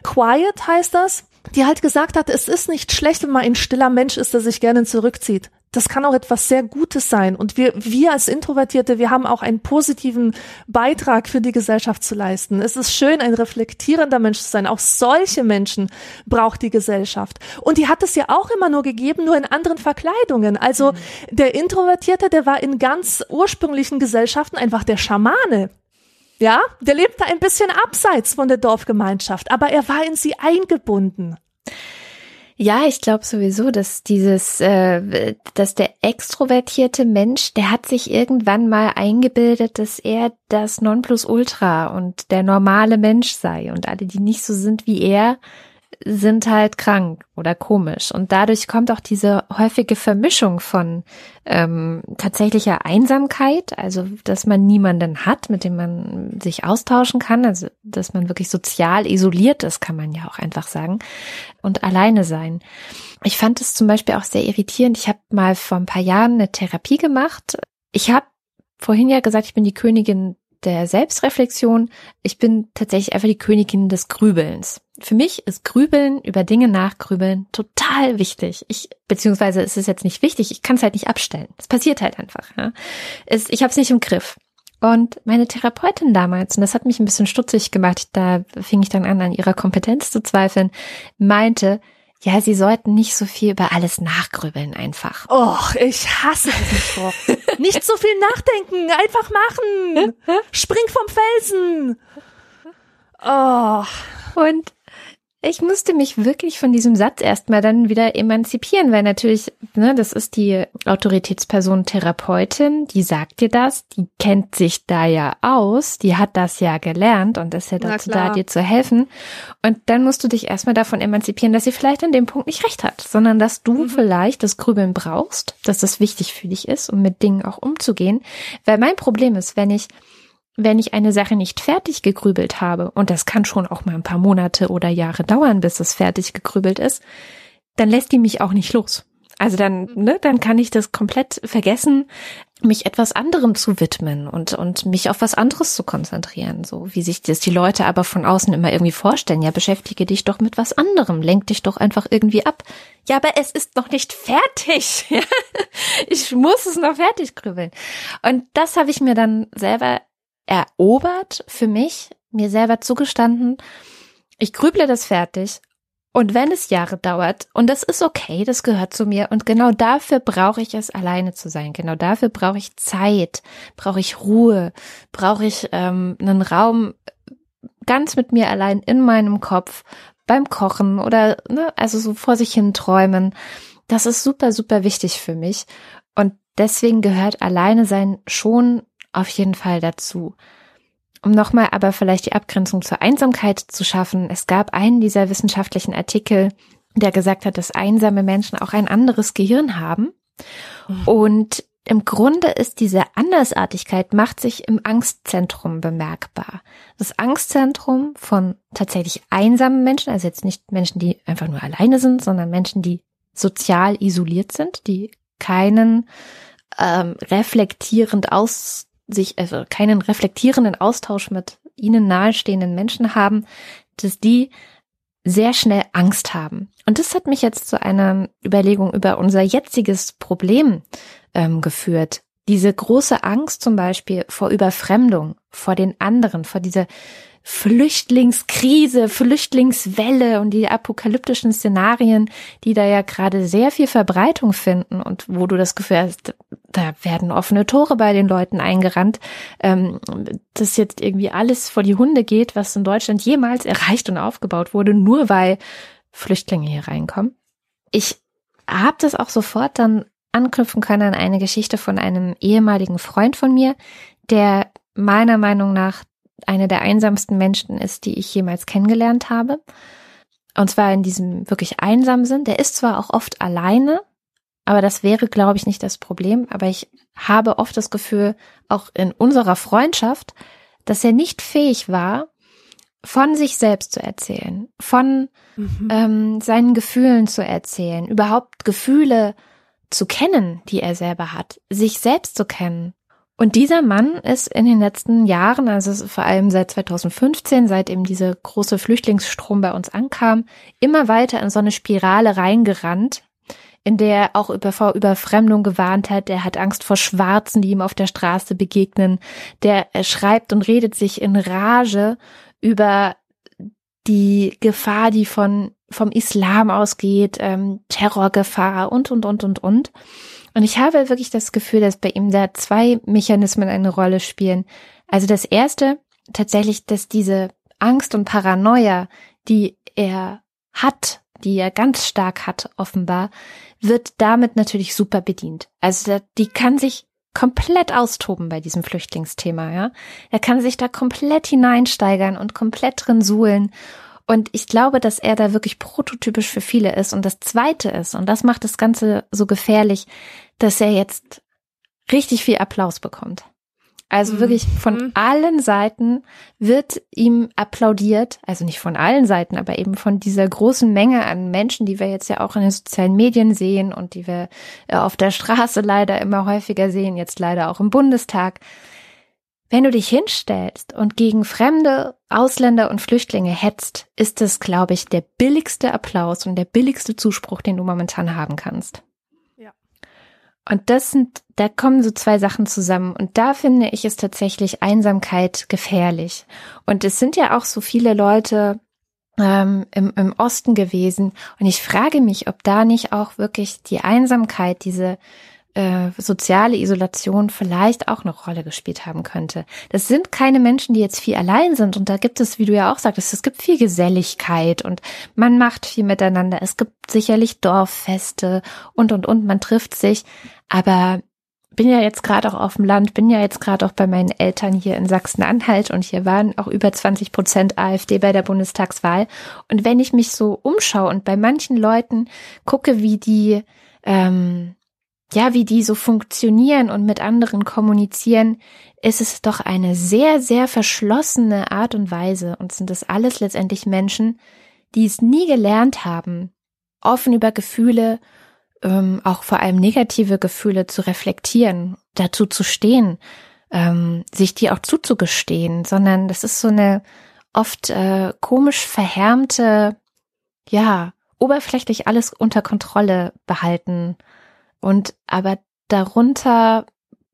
Quiet heißt das. Die halt gesagt hat, es ist nicht schlecht, wenn man ein stiller Mensch ist, der sich gerne zurückzieht das kann auch etwas sehr Gutes sein. Und wir, wir als Introvertierte, wir haben auch einen positiven Beitrag für die Gesellschaft zu leisten. Es ist schön, ein reflektierender Mensch zu sein. Auch solche Menschen braucht die Gesellschaft. Und die hat es ja auch immer nur gegeben, nur in anderen Verkleidungen. Also der Introvertierte, der war in ganz ursprünglichen Gesellschaften einfach der Schamane. Ja, der lebte ein bisschen abseits von der Dorfgemeinschaft, aber er war in sie eingebunden. Ja, ich glaube sowieso, dass dieses, äh, dass der extrovertierte Mensch, der hat sich irgendwann mal eingebildet, dass er das Nonplusultra und der normale Mensch sei und alle, die nicht so sind wie er, sind halt krank oder komisch. Und dadurch kommt auch diese häufige Vermischung von ähm, tatsächlicher Einsamkeit, also dass man niemanden hat, mit dem man sich austauschen kann, also dass man wirklich sozial isoliert ist, kann man ja auch einfach sagen, und alleine sein. Ich fand es zum Beispiel auch sehr irritierend. Ich habe mal vor ein paar Jahren eine Therapie gemacht. Ich habe vorhin ja gesagt, ich bin die Königin der Selbstreflexion. Ich bin tatsächlich einfach die Königin des Grübelns. Für mich ist Grübeln, über Dinge nachgrübeln total wichtig. Ich, beziehungsweise es ist jetzt nicht wichtig, ich kann es halt nicht abstellen. Es passiert halt einfach. Ja. Es, ich habe es nicht im Griff. Und meine Therapeutin damals, und das hat mich ein bisschen stutzig gemacht, da fing ich dann an, an ihrer Kompetenz zu zweifeln, meinte, ja, sie sollten nicht so viel über alles nachgrübeln einfach. Och, ich hasse diesen Spruch. nicht so viel nachdenken, einfach machen. Spring vom Felsen. Oh. Und ich musste mich wirklich von diesem Satz erstmal dann wieder emanzipieren, weil natürlich, ne, das ist die Autoritätsperson Therapeutin, die sagt dir das, die kennt sich da ja aus, die hat das ja gelernt und ist ja dazu da, dir zu helfen. Und dann musst du dich erstmal davon emanzipieren, dass sie vielleicht an dem Punkt nicht recht hat, sondern dass du mhm. vielleicht das Grübeln brauchst, dass das wichtig für dich ist, um mit Dingen auch umzugehen. Weil mein Problem ist, wenn ich wenn ich eine Sache nicht fertig gegrübelt habe, und das kann schon auch mal ein paar Monate oder Jahre dauern, bis es fertig gegrübelt ist, dann lässt die mich auch nicht los. Also dann, ne, dann kann ich das komplett vergessen, mich etwas anderem zu widmen und, und mich auf was anderes zu konzentrieren, so wie sich das die Leute aber von außen immer irgendwie vorstellen. Ja, beschäftige dich doch mit was anderem, lenk dich doch einfach irgendwie ab. Ja, aber es ist noch nicht fertig. ich muss es noch fertig grübeln. Und das habe ich mir dann selber erobert für mich, mir selber zugestanden, ich grüble das fertig und wenn es Jahre dauert, und das ist okay, das gehört zu mir, und genau dafür brauche ich es, alleine zu sein. Genau dafür brauche ich Zeit, brauche ich Ruhe, brauche ich ähm, einen Raum ganz mit mir allein in meinem Kopf beim Kochen oder ne, also so vor sich hin träumen. Das ist super, super wichtig für mich. Und deswegen gehört alleine sein schon auf jeden Fall dazu. Um nochmal aber vielleicht die Abgrenzung zur Einsamkeit zu schaffen, es gab einen dieser wissenschaftlichen Artikel, der gesagt hat, dass einsame Menschen auch ein anderes Gehirn haben. Mhm. Und im Grunde ist diese Andersartigkeit macht sich im Angstzentrum bemerkbar. Das Angstzentrum von tatsächlich einsamen Menschen, also jetzt nicht Menschen, die einfach nur alleine sind, sondern Menschen, die sozial isoliert sind, die keinen ähm, reflektierend aus sich, also keinen reflektierenden Austausch mit ihnen nahestehenden Menschen haben, dass die sehr schnell Angst haben. Und das hat mich jetzt zu einer Überlegung über unser jetziges Problem ähm, geführt. Diese große Angst zum Beispiel vor Überfremdung, vor den anderen, vor dieser Flüchtlingskrise, Flüchtlingswelle und die apokalyptischen Szenarien, die da ja gerade sehr viel Verbreitung finden und wo du das Gefühl hast, da werden offene Tore bei den Leuten eingerannt, ähm, dass jetzt irgendwie alles vor die Hunde geht, was in Deutschland jemals erreicht und aufgebaut wurde, nur weil Flüchtlinge hier reinkommen. Ich habe das auch sofort dann anknüpfen können an eine Geschichte von einem ehemaligen Freund von mir, der meiner Meinung nach eine der einsamsten Menschen ist, die ich jemals kennengelernt habe. Und zwar in diesem wirklich einsam sind. Der ist zwar auch oft alleine, aber das wäre, glaube ich, nicht das Problem. Aber ich habe oft das Gefühl, auch in unserer Freundschaft, dass er nicht fähig war, von sich selbst zu erzählen, von mhm. ähm, seinen Gefühlen zu erzählen, überhaupt Gefühle zu kennen, die er selber hat, sich selbst zu kennen. Und dieser Mann ist in den letzten Jahren, also vor allem seit 2015, seit eben dieser große Flüchtlingsstrom bei uns ankam, immer weiter in so eine Spirale reingerannt, in der er auch über, vor Überfremdung gewarnt hat. Er hat Angst vor Schwarzen, die ihm auf der Straße begegnen. Der schreibt und redet sich in Rage über die Gefahr, die von vom Islam ausgeht, ähm, Terrorgefahr und und und und und. Und ich habe wirklich das Gefühl, dass bei ihm da zwei Mechanismen eine Rolle spielen. Also das erste, tatsächlich, dass diese Angst und Paranoia, die er hat, die er ganz stark hat, offenbar, wird damit natürlich super bedient. Also die kann sich komplett austoben bei diesem Flüchtlingsthema, ja. Er kann sich da komplett hineinsteigern und komplett drin suhlen und ich glaube, dass er da wirklich prototypisch für viele ist. Und das Zweite ist, und das macht das Ganze so gefährlich, dass er jetzt richtig viel Applaus bekommt. Also mhm. wirklich von mhm. allen Seiten wird ihm applaudiert, also nicht von allen Seiten, aber eben von dieser großen Menge an Menschen, die wir jetzt ja auch in den sozialen Medien sehen und die wir äh, auf der Straße leider immer häufiger sehen, jetzt leider auch im Bundestag. Wenn du dich hinstellst und gegen Fremde, Ausländer und Flüchtlinge hetzt, ist es, glaube ich, der billigste Applaus und der billigste Zuspruch, den du momentan haben kannst. Ja. Und das sind, da kommen so zwei Sachen zusammen. Und da finde ich es tatsächlich Einsamkeit gefährlich. Und es sind ja auch so viele Leute, ähm, im, im Osten gewesen. Und ich frage mich, ob da nicht auch wirklich die Einsamkeit, diese äh, soziale Isolation vielleicht auch eine Rolle gespielt haben könnte. Das sind keine Menschen, die jetzt viel allein sind. Und da gibt es, wie du ja auch sagtest, es gibt viel Geselligkeit und man macht viel miteinander. Es gibt sicherlich Dorffeste und, und, und. Man trifft sich. Aber bin ja jetzt gerade auch auf dem Land, bin ja jetzt gerade auch bei meinen Eltern hier in Sachsen-Anhalt und hier waren auch über 20 Prozent AfD bei der Bundestagswahl. Und wenn ich mich so umschaue und bei manchen Leuten gucke, wie die, ähm, ja, wie die so funktionieren und mit anderen kommunizieren, ist es doch eine sehr, sehr verschlossene Art und Weise. Und sind das alles letztendlich Menschen, die es nie gelernt haben, offen über Gefühle ähm, auch vor allem negative Gefühle zu reflektieren, dazu zu stehen, ähm, sich die auch zuzugestehen, sondern das ist so eine oft äh, komisch verhärmte, ja, oberflächlich alles unter Kontrolle behalten und aber darunter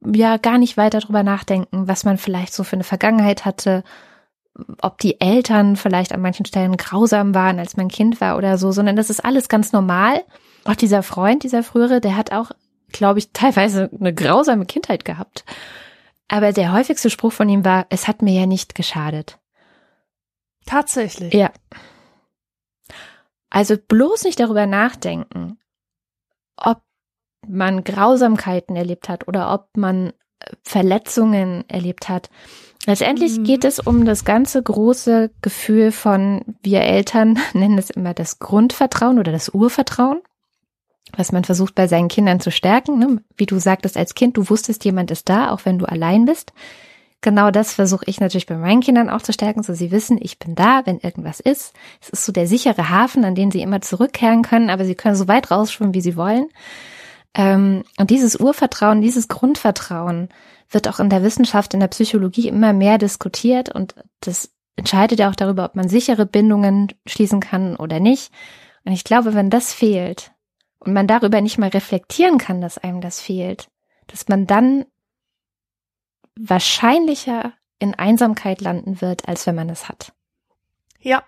ja gar nicht weiter drüber nachdenken, was man vielleicht so für eine Vergangenheit hatte, ob die Eltern vielleicht an manchen Stellen grausam waren, als man Kind war oder so, sondern das ist alles ganz normal auch dieser Freund, dieser frühere, der hat auch, glaube ich, teilweise eine grausame Kindheit gehabt. Aber der häufigste Spruch von ihm war, es hat mir ja nicht geschadet. Tatsächlich. Ja. Also bloß nicht darüber nachdenken, ob man Grausamkeiten erlebt hat oder ob man äh, Verletzungen erlebt hat. Letztendlich mhm. geht es um das ganze große Gefühl von, wir Eltern nennen es immer das Grundvertrauen oder das Urvertrauen was man versucht bei seinen Kindern zu stärken. Ne? Wie du sagtest als Kind, du wusstest, jemand ist da, auch wenn du allein bist. Genau das versuche ich natürlich bei meinen Kindern auch zu stärken, so sie wissen, ich bin da, wenn irgendwas ist. Es ist so der sichere Hafen, an den sie immer zurückkehren können, aber sie können so weit rausschwimmen, wie sie wollen. Ähm, und dieses Urvertrauen, dieses Grundvertrauen wird auch in der Wissenschaft, in der Psychologie immer mehr diskutiert und das entscheidet ja auch darüber, ob man sichere Bindungen schließen kann oder nicht. Und ich glaube, wenn das fehlt, und man darüber nicht mal reflektieren kann, dass einem das fehlt, dass man dann wahrscheinlicher in Einsamkeit landen wird, als wenn man es hat. Ja,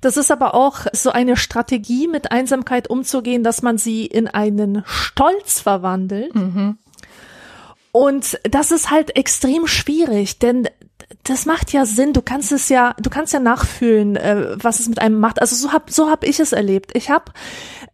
das ist aber auch so eine Strategie, mit Einsamkeit umzugehen, dass man sie in einen Stolz verwandelt. Mhm. Und das ist halt extrem schwierig, denn das macht ja Sinn. Du kannst es ja, du kannst ja nachfühlen, äh, was es mit einem macht. Also so hab so hab ich es erlebt. Ich habe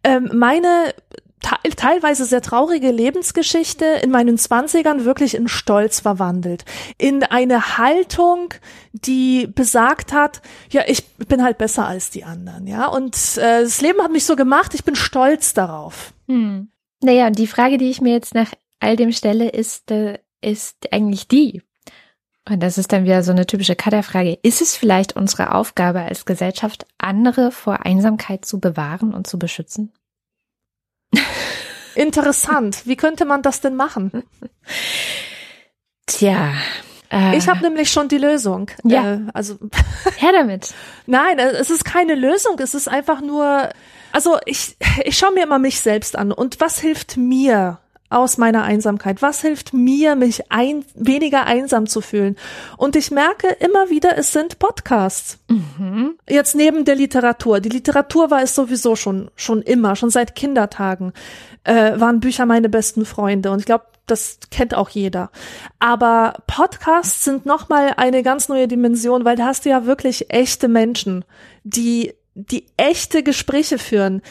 ähm, meine teilweise sehr traurige Lebensgeschichte in meinen Zwanzigern wirklich in Stolz verwandelt. In eine Haltung, die besagt hat, ja, ich bin halt besser als die anderen, ja. Und äh, das Leben hat mich so gemacht, ich bin stolz darauf. Hm. Naja, und die Frage, die ich mir jetzt nach all dem stelle, ist, äh, ist eigentlich die. Und das ist dann wieder so eine typische Kaderfrage. Ist es vielleicht unsere Aufgabe als Gesellschaft, andere vor Einsamkeit zu bewahren und zu beschützen? Interessant. Wie könnte man das denn machen? Tja. Äh, ich habe nämlich schon die Lösung. Ja. Äh, also her damit. Nein, äh, es ist keine Lösung. Es ist einfach nur. Also ich ich schaue mir immer mich selbst an und was hilft mir aus meiner Einsamkeit? Was hilft mir, mich ein, weniger einsam zu fühlen? Und ich merke immer wieder, es sind Podcasts. Mhm. Jetzt neben der Literatur. Die Literatur war es sowieso schon, schon immer, schon seit Kindertagen, äh, waren Bücher meine besten Freunde. Und ich glaube, das kennt auch jeder. Aber Podcasts sind nochmal eine ganz neue Dimension, weil da hast du ja wirklich echte Menschen, die die echte Gespräche führen,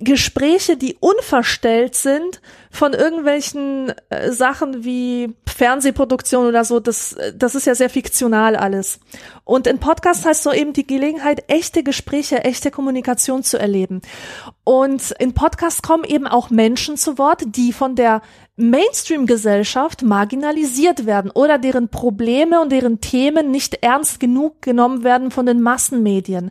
Gespräche, die unverstellt sind von irgendwelchen äh, Sachen wie Fernsehproduktion oder so, das, das ist ja sehr fiktional alles. Und in Podcast heißt so eben die Gelegenheit, echte Gespräche, echte Kommunikation zu erleben. Und in Podcast kommen eben auch Menschen zu Wort, die von der Mainstream-Gesellschaft marginalisiert werden oder deren Probleme und deren Themen nicht ernst genug genommen werden von den Massenmedien.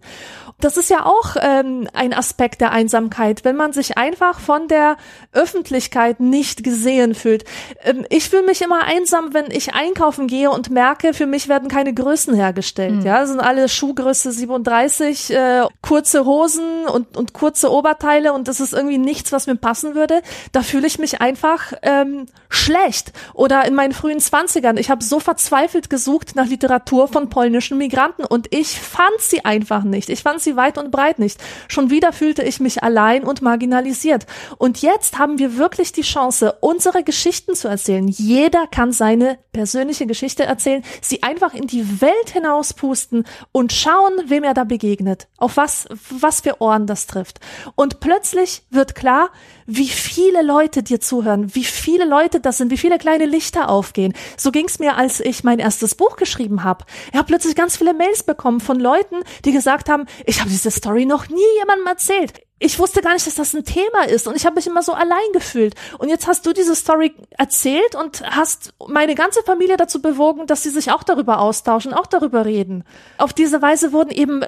Das ist ja auch ähm, ein Aspekt der Einsamkeit, wenn man sich einfach von der Öffentlichkeit nicht gesehen fühlt. Ähm, ich fühle mich immer einsam, wenn ich einkaufen gehe und merke, für mich werden keine Größen hergestellt. Mhm. Ja, das sind alle Schuhgröße 37, äh, kurze Hosen und, und kurze Oberteile und das ist irgendwie nichts, was mir passen würde, da fühle ich mich einfach ähm, schlecht. Oder in meinen frühen Zwanzigern, ich habe so verzweifelt gesucht nach Literatur von polnischen Migranten und ich fand sie einfach nicht. Ich fand sie weit und breit nicht. Schon wieder fühlte ich mich allein und marginalisiert. Und jetzt haben wir wirklich die Chance, unsere Geschichten zu erzählen. Jeder kann seine persönliche Geschichte erzählen, sie einfach in die Welt hinauspusten und schauen, wem er da begegnet, auf was, was für Ohren das trifft. Und plötzlich wird klar, wie viele Leute dir zuhören, wie viele Leute das sind, wie viele kleine Lichter aufgehen. So ging's mir, als ich mein erstes Buch geschrieben habe. Ich habe plötzlich ganz viele Mails bekommen von Leuten, die gesagt haben, ich habe diese Story noch nie jemandem erzählt ich wusste gar nicht, dass das ein Thema ist und ich habe mich immer so allein gefühlt. Und jetzt hast du diese Story erzählt und hast meine ganze Familie dazu bewogen, dass sie sich auch darüber austauschen, auch darüber reden. Auf diese Weise wurden eben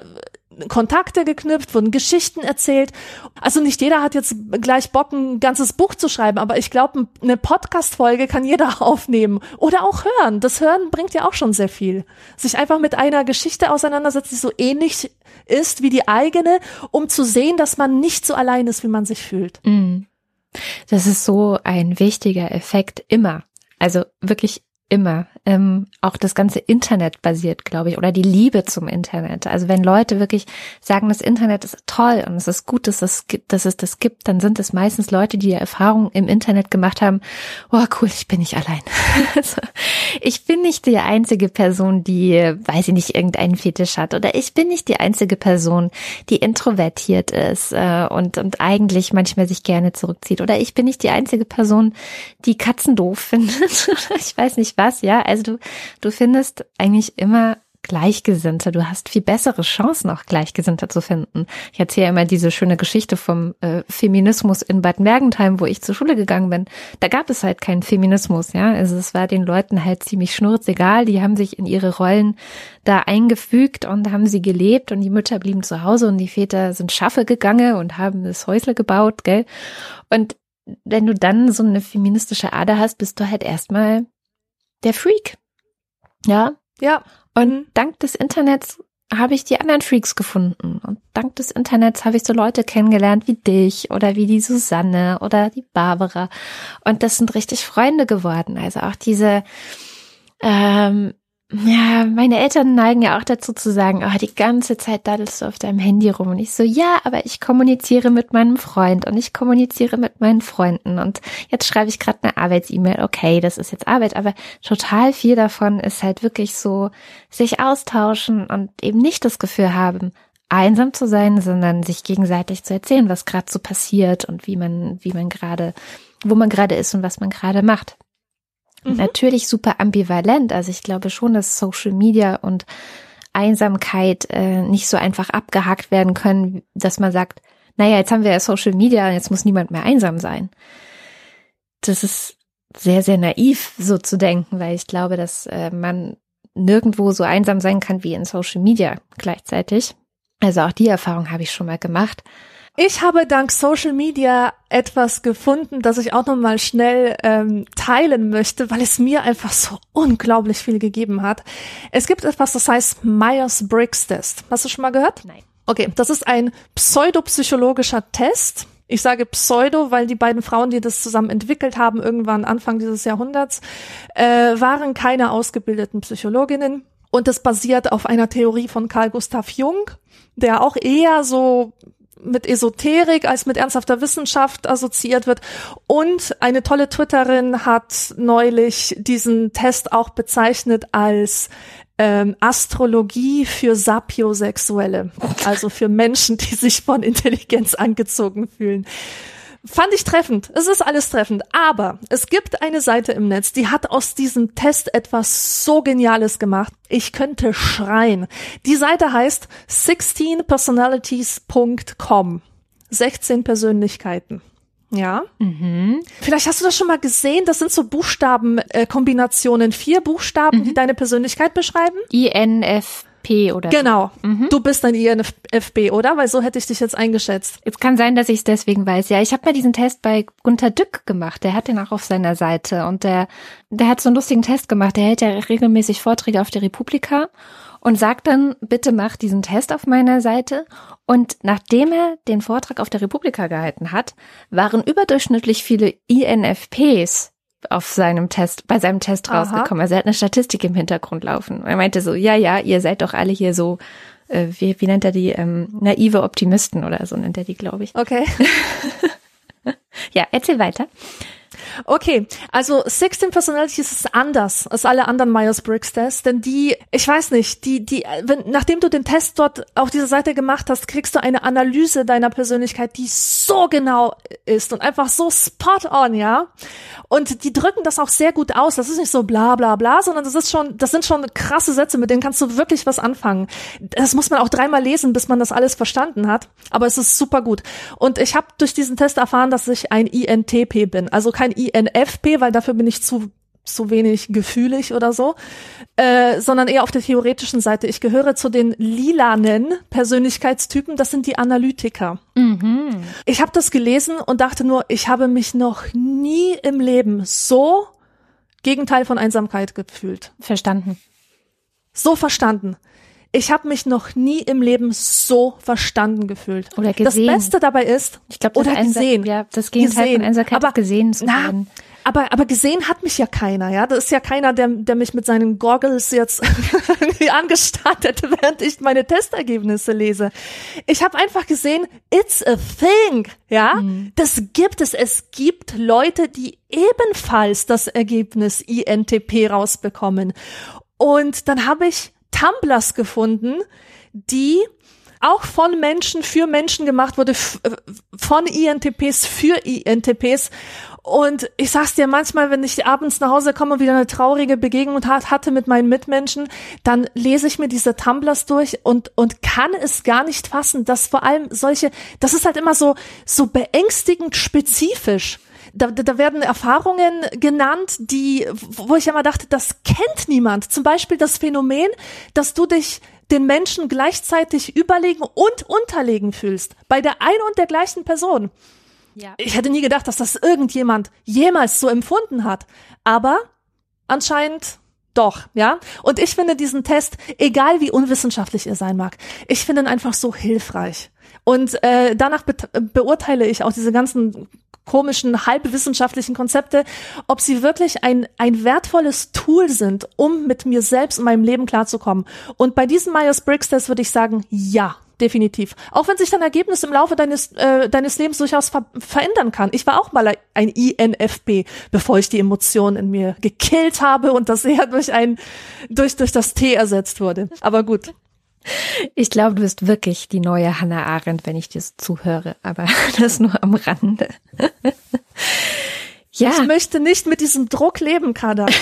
Kontakte geknüpft, wurden Geschichten erzählt. Also nicht jeder hat jetzt gleich Bock, ein ganzes Buch zu schreiben, aber ich glaube, eine Podcast-Folge kann jeder aufnehmen oder auch hören. Das Hören bringt ja auch schon sehr viel. Sich einfach mit einer Geschichte auseinandersetzen, die so ähnlich ist wie die eigene, um zu sehen, dass man nicht so allein ist, wie man sich fühlt. Mm. Das ist so ein wichtiger Effekt immer. Also wirklich immer. Ähm, auch das ganze Internet basiert, glaube ich, oder die Liebe zum Internet. Also wenn Leute wirklich sagen, das Internet ist toll und es ist gut, dass es, gibt, dass es das gibt, dann sind es meistens Leute, die Erfahrungen im Internet gemacht haben. Oh cool, ich bin nicht allein. also, ich bin nicht die einzige Person, die, weiß ich nicht, irgendeinen Fetisch hat. Oder ich bin nicht die einzige Person, die introvertiert ist äh, und, und eigentlich manchmal sich gerne zurückzieht. Oder ich bin nicht die einzige Person, die Katzen doof findet. ich weiß nicht was, ja. Also du, du findest eigentlich immer Gleichgesinnte. Du hast viel bessere Chancen, auch Gleichgesinnte zu finden. Ich erzähle immer diese schöne Geschichte vom äh, Feminismus in Bad Mergentheim, wo ich zur Schule gegangen bin. Da gab es halt keinen Feminismus, ja. Also es war den Leuten halt ziemlich schnurzegal. Die haben sich in ihre Rollen da eingefügt und haben sie gelebt und die Mütter blieben zu Hause und die Väter sind Schaffe gegangen und haben das Häusle gebaut, gell. Und wenn du dann so eine feministische Ader hast, bist du halt erstmal der Freak. Ja. Ja. Und dank des Internets habe ich die anderen Freaks gefunden. Und dank des Internets habe ich so Leute kennengelernt wie dich oder wie die Susanne oder die Barbara. Und das sind richtig Freunde geworden. Also auch diese, ähm, ja, meine Eltern neigen ja auch dazu zu sagen, oh, die ganze Zeit daddelst du auf deinem Handy rum. Und ich so, ja, aber ich kommuniziere mit meinem Freund und ich kommuniziere mit meinen Freunden. Und jetzt schreibe ich gerade eine Arbeits-E-Mail. Okay, das ist jetzt Arbeit, aber total viel davon ist halt wirklich so, sich austauschen und eben nicht das Gefühl haben, einsam zu sein, sondern sich gegenseitig zu erzählen, was gerade so passiert und wie man, wie man gerade, wo man gerade ist und was man gerade macht. Mhm. Natürlich super ambivalent. Also ich glaube schon, dass Social Media und Einsamkeit äh, nicht so einfach abgehakt werden können, dass man sagt, naja, jetzt haben wir ja Social Media, jetzt muss niemand mehr einsam sein. Das ist sehr, sehr naiv, so zu denken, weil ich glaube, dass äh, man nirgendwo so einsam sein kann wie in Social Media gleichzeitig. Also auch die Erfahrung habe ich schon mal gemacht. Ich habe dank Social Media etwas gefunden, das ich auch nochmal schnell ähm, teilen möchte, weil es mir einfach so unglaublich viel gegeben hat. Es gibt etwas, das heißt Myers-Briggs Test. Hast du schon mal gehört? Nein. Okay, das ist ein pseudopsychologischer Test. Ich sage Pseudo, weil die beiden Frauen, die das zusammen entwickelt haben, irgendwann Anfang dieses Jahrhunderts, äh, waren keine ausgebildeten Psychologinnen. Und es basiert auf einer Theorie von Carl Gustav Jung, der auch eher so mit Esoterik als mit ernsthafter Wissenschaft assoziiert wird. Und eine tolle Twitterin hat neulich diesen Test auch bezeichnet als ähm, Astrologie für Sapiosexuelle, also für Menschen, die sich von Intelligenz angezogen fühlen. Fand ich treffend. Es ist alles treffend. Aber es gibt eine Seite im Netz, die hat aus diesem Test etwas so Geniales gemacht. Ich könnte schreien. Die Seite heißt 16personalities.com. 16 Persönlichkeiten. Ja. Mhm. Vielleicht hast du das schon mal gesehen. Das sind so Buchstabenkombinationen. Äh, Vier Buchstaben, mhm. die deine Persönlichkeit beschreiben. INF. P oder Genau. Mhm. Du bist ein INFP, oder? Weil so hätte ich dich jetzt eingeschätzt. Es kann sein, dass ich es deswegen weiß. Ja, ich habe mal diesen Test bei Gunter Dück gemacht. Der hat den auch auf seiner Seite und der, der hat so einen lustigen Test gemacht. Der hält ja regelmäßig Vorträge auf der Republika und sagt dann, bitte mach diesen Test auf meiner Seite. Und nachdem er den Vortrag auf der Republika gehalten hat, waren überdurchschnittlich viele INFPs auf seinem Test, bei seinem Test Aha. rausgekommen. Also er hat eine Statistik im Hintergrund laufen. Er meinte so, ja, ja, ihr seid doch alle hier so, äh, wie, wie nennt er die, ähm, naive Optimisten oder so nennt er die, glaube ich. Okay. Ja, erzähl weiter. Okay, also 16 Personalities ist anders als alle anderen Myers-Briggs-Tests, denn die, ich weiß nicht, die, die, wenn, nachdem du den Test dort auf dieser Seite gemacht hast, kriegst du eine Analyse deiner Persönlichkeit, die so genau ist und einfach so spot on, ja. Und die drücken das auch sehr gut aus. Das ist nicht so bla bla bla, sondern das ist schon, das sind schon krasse Sätze, mit denen kannst du wirklich was anfangen. Das muss man auch dreimal lesen, bis man das alles verstanden hat. Aber es ist super gut. Und ich habe durch diesen Test erfahren, dass ich ein INTP bin. Also kein INFP, weil dafür bin ich zu zu wenig gefühlig oder so, äh, sondern eher auf der theoretischen Seite. Ich gehöre zu den lilanen Persönlichkeitstypen, das sind die Analytiker. Mhm. Ich habe das gelesen und dachte nur, ich habe mich noch nie im Leben so Gegenteil von Einsamkeit gefühlt. Verstanden. So verstanden. Ich habe mich noch nie im Leben so verstanden gefühlt. Oder gesehen. Das Beste dabei ist, Ich glaube, oder gesehen. Ja, das Gegenteil Gesehen. von Einsamkeit Aber- gesehen zu Na, werden. aber, aber gesehen hat mich ja keiner, ja. Das ist ja keiner, der, der mich mit seinen Goggles jetzt angestarrt hätte, während ich meine Testergebnisse lese. Ich habe einfach gesehen, it's a thing, ja. Das gibt es. Es gibt Leute, die ebenfalls das Ergebnis INTP rausbekommen. Und dann habe ich Tumblers gefunden, die auch von Menschen für Menschen gemacht wurde, äh, von INTPs für INTPs. Und ich sag's dir, manchmal, wenn ich abends nach Hause komme und wieder eine traurige Begegnung hat, hatte mit meinen Mitmenschen, dann lese ich mir diese Tumblers durch und, und kann es gar nicht fassen, dass vor allem solche, das ist halt immer so, so beängstigend spezifisch. Da, da werden Erfahrungen genannt, die, wo ich immer dachte, das kennt niemand. Zum Beispiel das Phänomen, dass du dich den Menschen gleichzeitig überlegen und unterlegen fühlst. Bei der ein und der gleichen Person. Ja. Ich hätte nie gedacht, dass das irgendjemand jemals so empfunden hat. Aber anscheinend doch, ja. Und ich finde diesen Test, egal wie unwissenschaftlich er sein mag, ich finde ihn einfach so hilfreich. Und äh, danach be beurteile ich auch diese ganzen komischen, halbwissenschaftlichen Konzepte, ob sie wirklich ein, ein wertvolles Tool sind, um mit mir selbst und meinem Leben klarzukommen. Und bei diesem Myers-Briggs-Test würde ich sagen, ja, definitiv. Auch wenn sich dein Ergebnis im Laufe deines, äh, deines Lebens durchaus ver verändern kann. Ich war auch mal ein INFP, bevor ich die Emotionen in mir gekillt habe und das eher durch ein, durch, durch das T ersetzt wurde. Aber gut. Ich glaube, du bist wirklich die neue Hannah Arendt, wenn ich dir zuhöre, aber das nur am Rande. ja, Ich möchte nicht mit diesem Druck leben, Kada.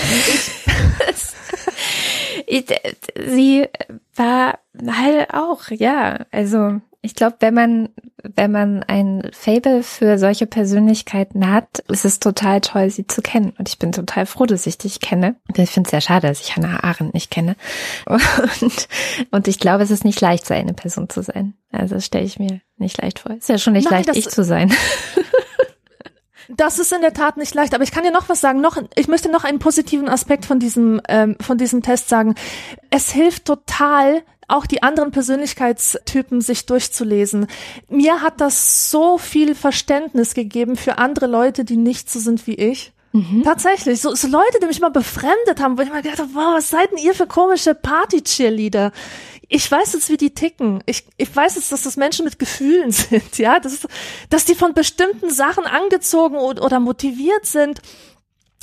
sie war halt auch, ja, also ich glaube, wenn man wenn man ein Fable für solche Persönlichkeiten hat, ist es total toll, sie zu kennen. Und ich bin total froh, dass ich dich kenne. Ich finde es sehr schade, dass ich Hannah Arendt nicht kenne. Und, und ich glaube, es ist nicht leicht, so eine Person zu sein. Also stelle ich mir nicht leicht vor. Ist ja schon nicht Nein, leicht, ich zu sein. Das ist in der Tat nicht leicht, aber ich kann dir noch was sagen. Noch, ich möchte noch einen positiven Aspekt von diesem, ähm, von diesem Test sagen. Es hilft total, auch die anderen Persönlichkeitstypen sich durchzulesen. Mir hat das so viel Verständnis gegeben für andere Leute, die nicht so sind wie ich. Tatsächlich, so, so Leute, die mich mal befremdet haben, wo ich mal gedacht habe, wow, was seid denn ihr für komische Party-Cheerleader? Ich weiß jetzt, wie die ticken. Ich, ich weiß jetzt, dass das Menschen mit Gefühlen sind, ja, das ist, dass die von bestimmten Sachen angezogen oder, oder motiviert sind.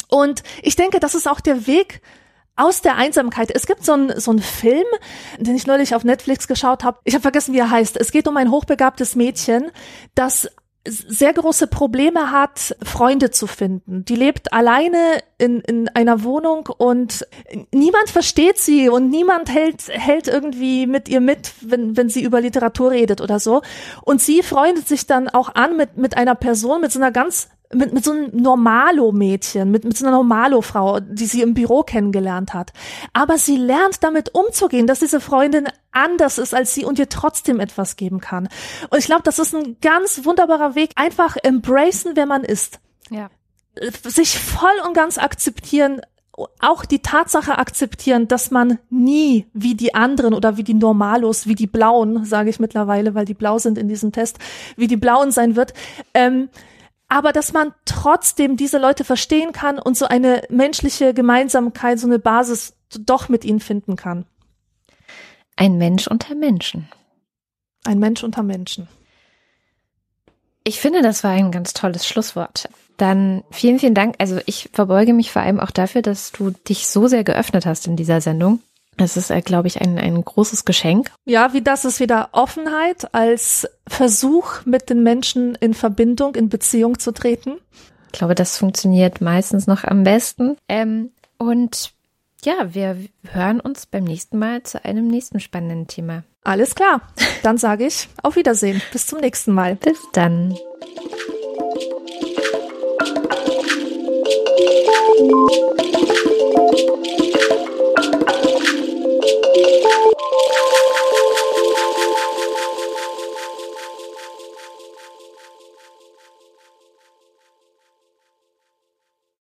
Und ich denke, das ist auch der Weg aus der Einsamkeit. Es gibt so einen so Film, den ich neulich auf Netflix geschaut habe. Ich habe vergessen, wie er heißt. Es geht um ein hochbegabtes Mädchen, das sehr große Probleme hat, Freunde zu finden. Die lebt alleine in, in einer Wohnung und niemand versteht sie und niemand hält, hält irgendwie mit ihr mit, wenn, wenn sie über Literatur redet oder so. Und sie freundet sich dann auch an mit, mit einer Person, mit so einer ganz mit, mit so einem Normalo-Mädchen, mit, mit so einer Normalo-Frau, die sie im Büro kennengelernt hat. Aber sie lernt damit umzugehen, dass diese Freundin anders ist als sie und ihr trotzdem etwas geben kann. Und ich glaube, das ist ein ganz wunderbarer Weg. Einfach embracen, wer man ist. Ja. Sich voll und ganz akzeptieren auch die Tatsache akzeptieren, dass man nie wie die anderen oder wie die Normalos, wie die Blauen, sage ich mittlerweile, weil die blau sind in diesem Test, wie die Blauen sein wird. Ähm, aber dass man trotzdem diese Leute verstehen kann und so eine menschliche Gemeinsamkeit, so eine Basis doch mit ihnen finden kann. Ein Mensch unter Menschen. Ein Mensch unter Menschen. Ich finde, das war ein ganz tolles Schlusswort. Dann vielen, vielen Dank. Also ich verbeuge mich vor allem auch dafür, dass du dich so sehr geöffnet hast in dieser Sendung. Es ist, äh, glaube ich, ein, ein großes Geschenk. Ja, wie das ist wieder Offenheit als Versuch, mit den Menschen in Verbindung, in Beziehung zu treten. Ich glaube, das funktioniert meistens noch am besten. Ähm, und ja, wir hören uns beim nächsten Mal zu einem nächsten spannenden Thema. Alles klar. Dann sage ich auf Wiedersehen. Bis zum nächsten Mal. Bis dann. Thank you. Música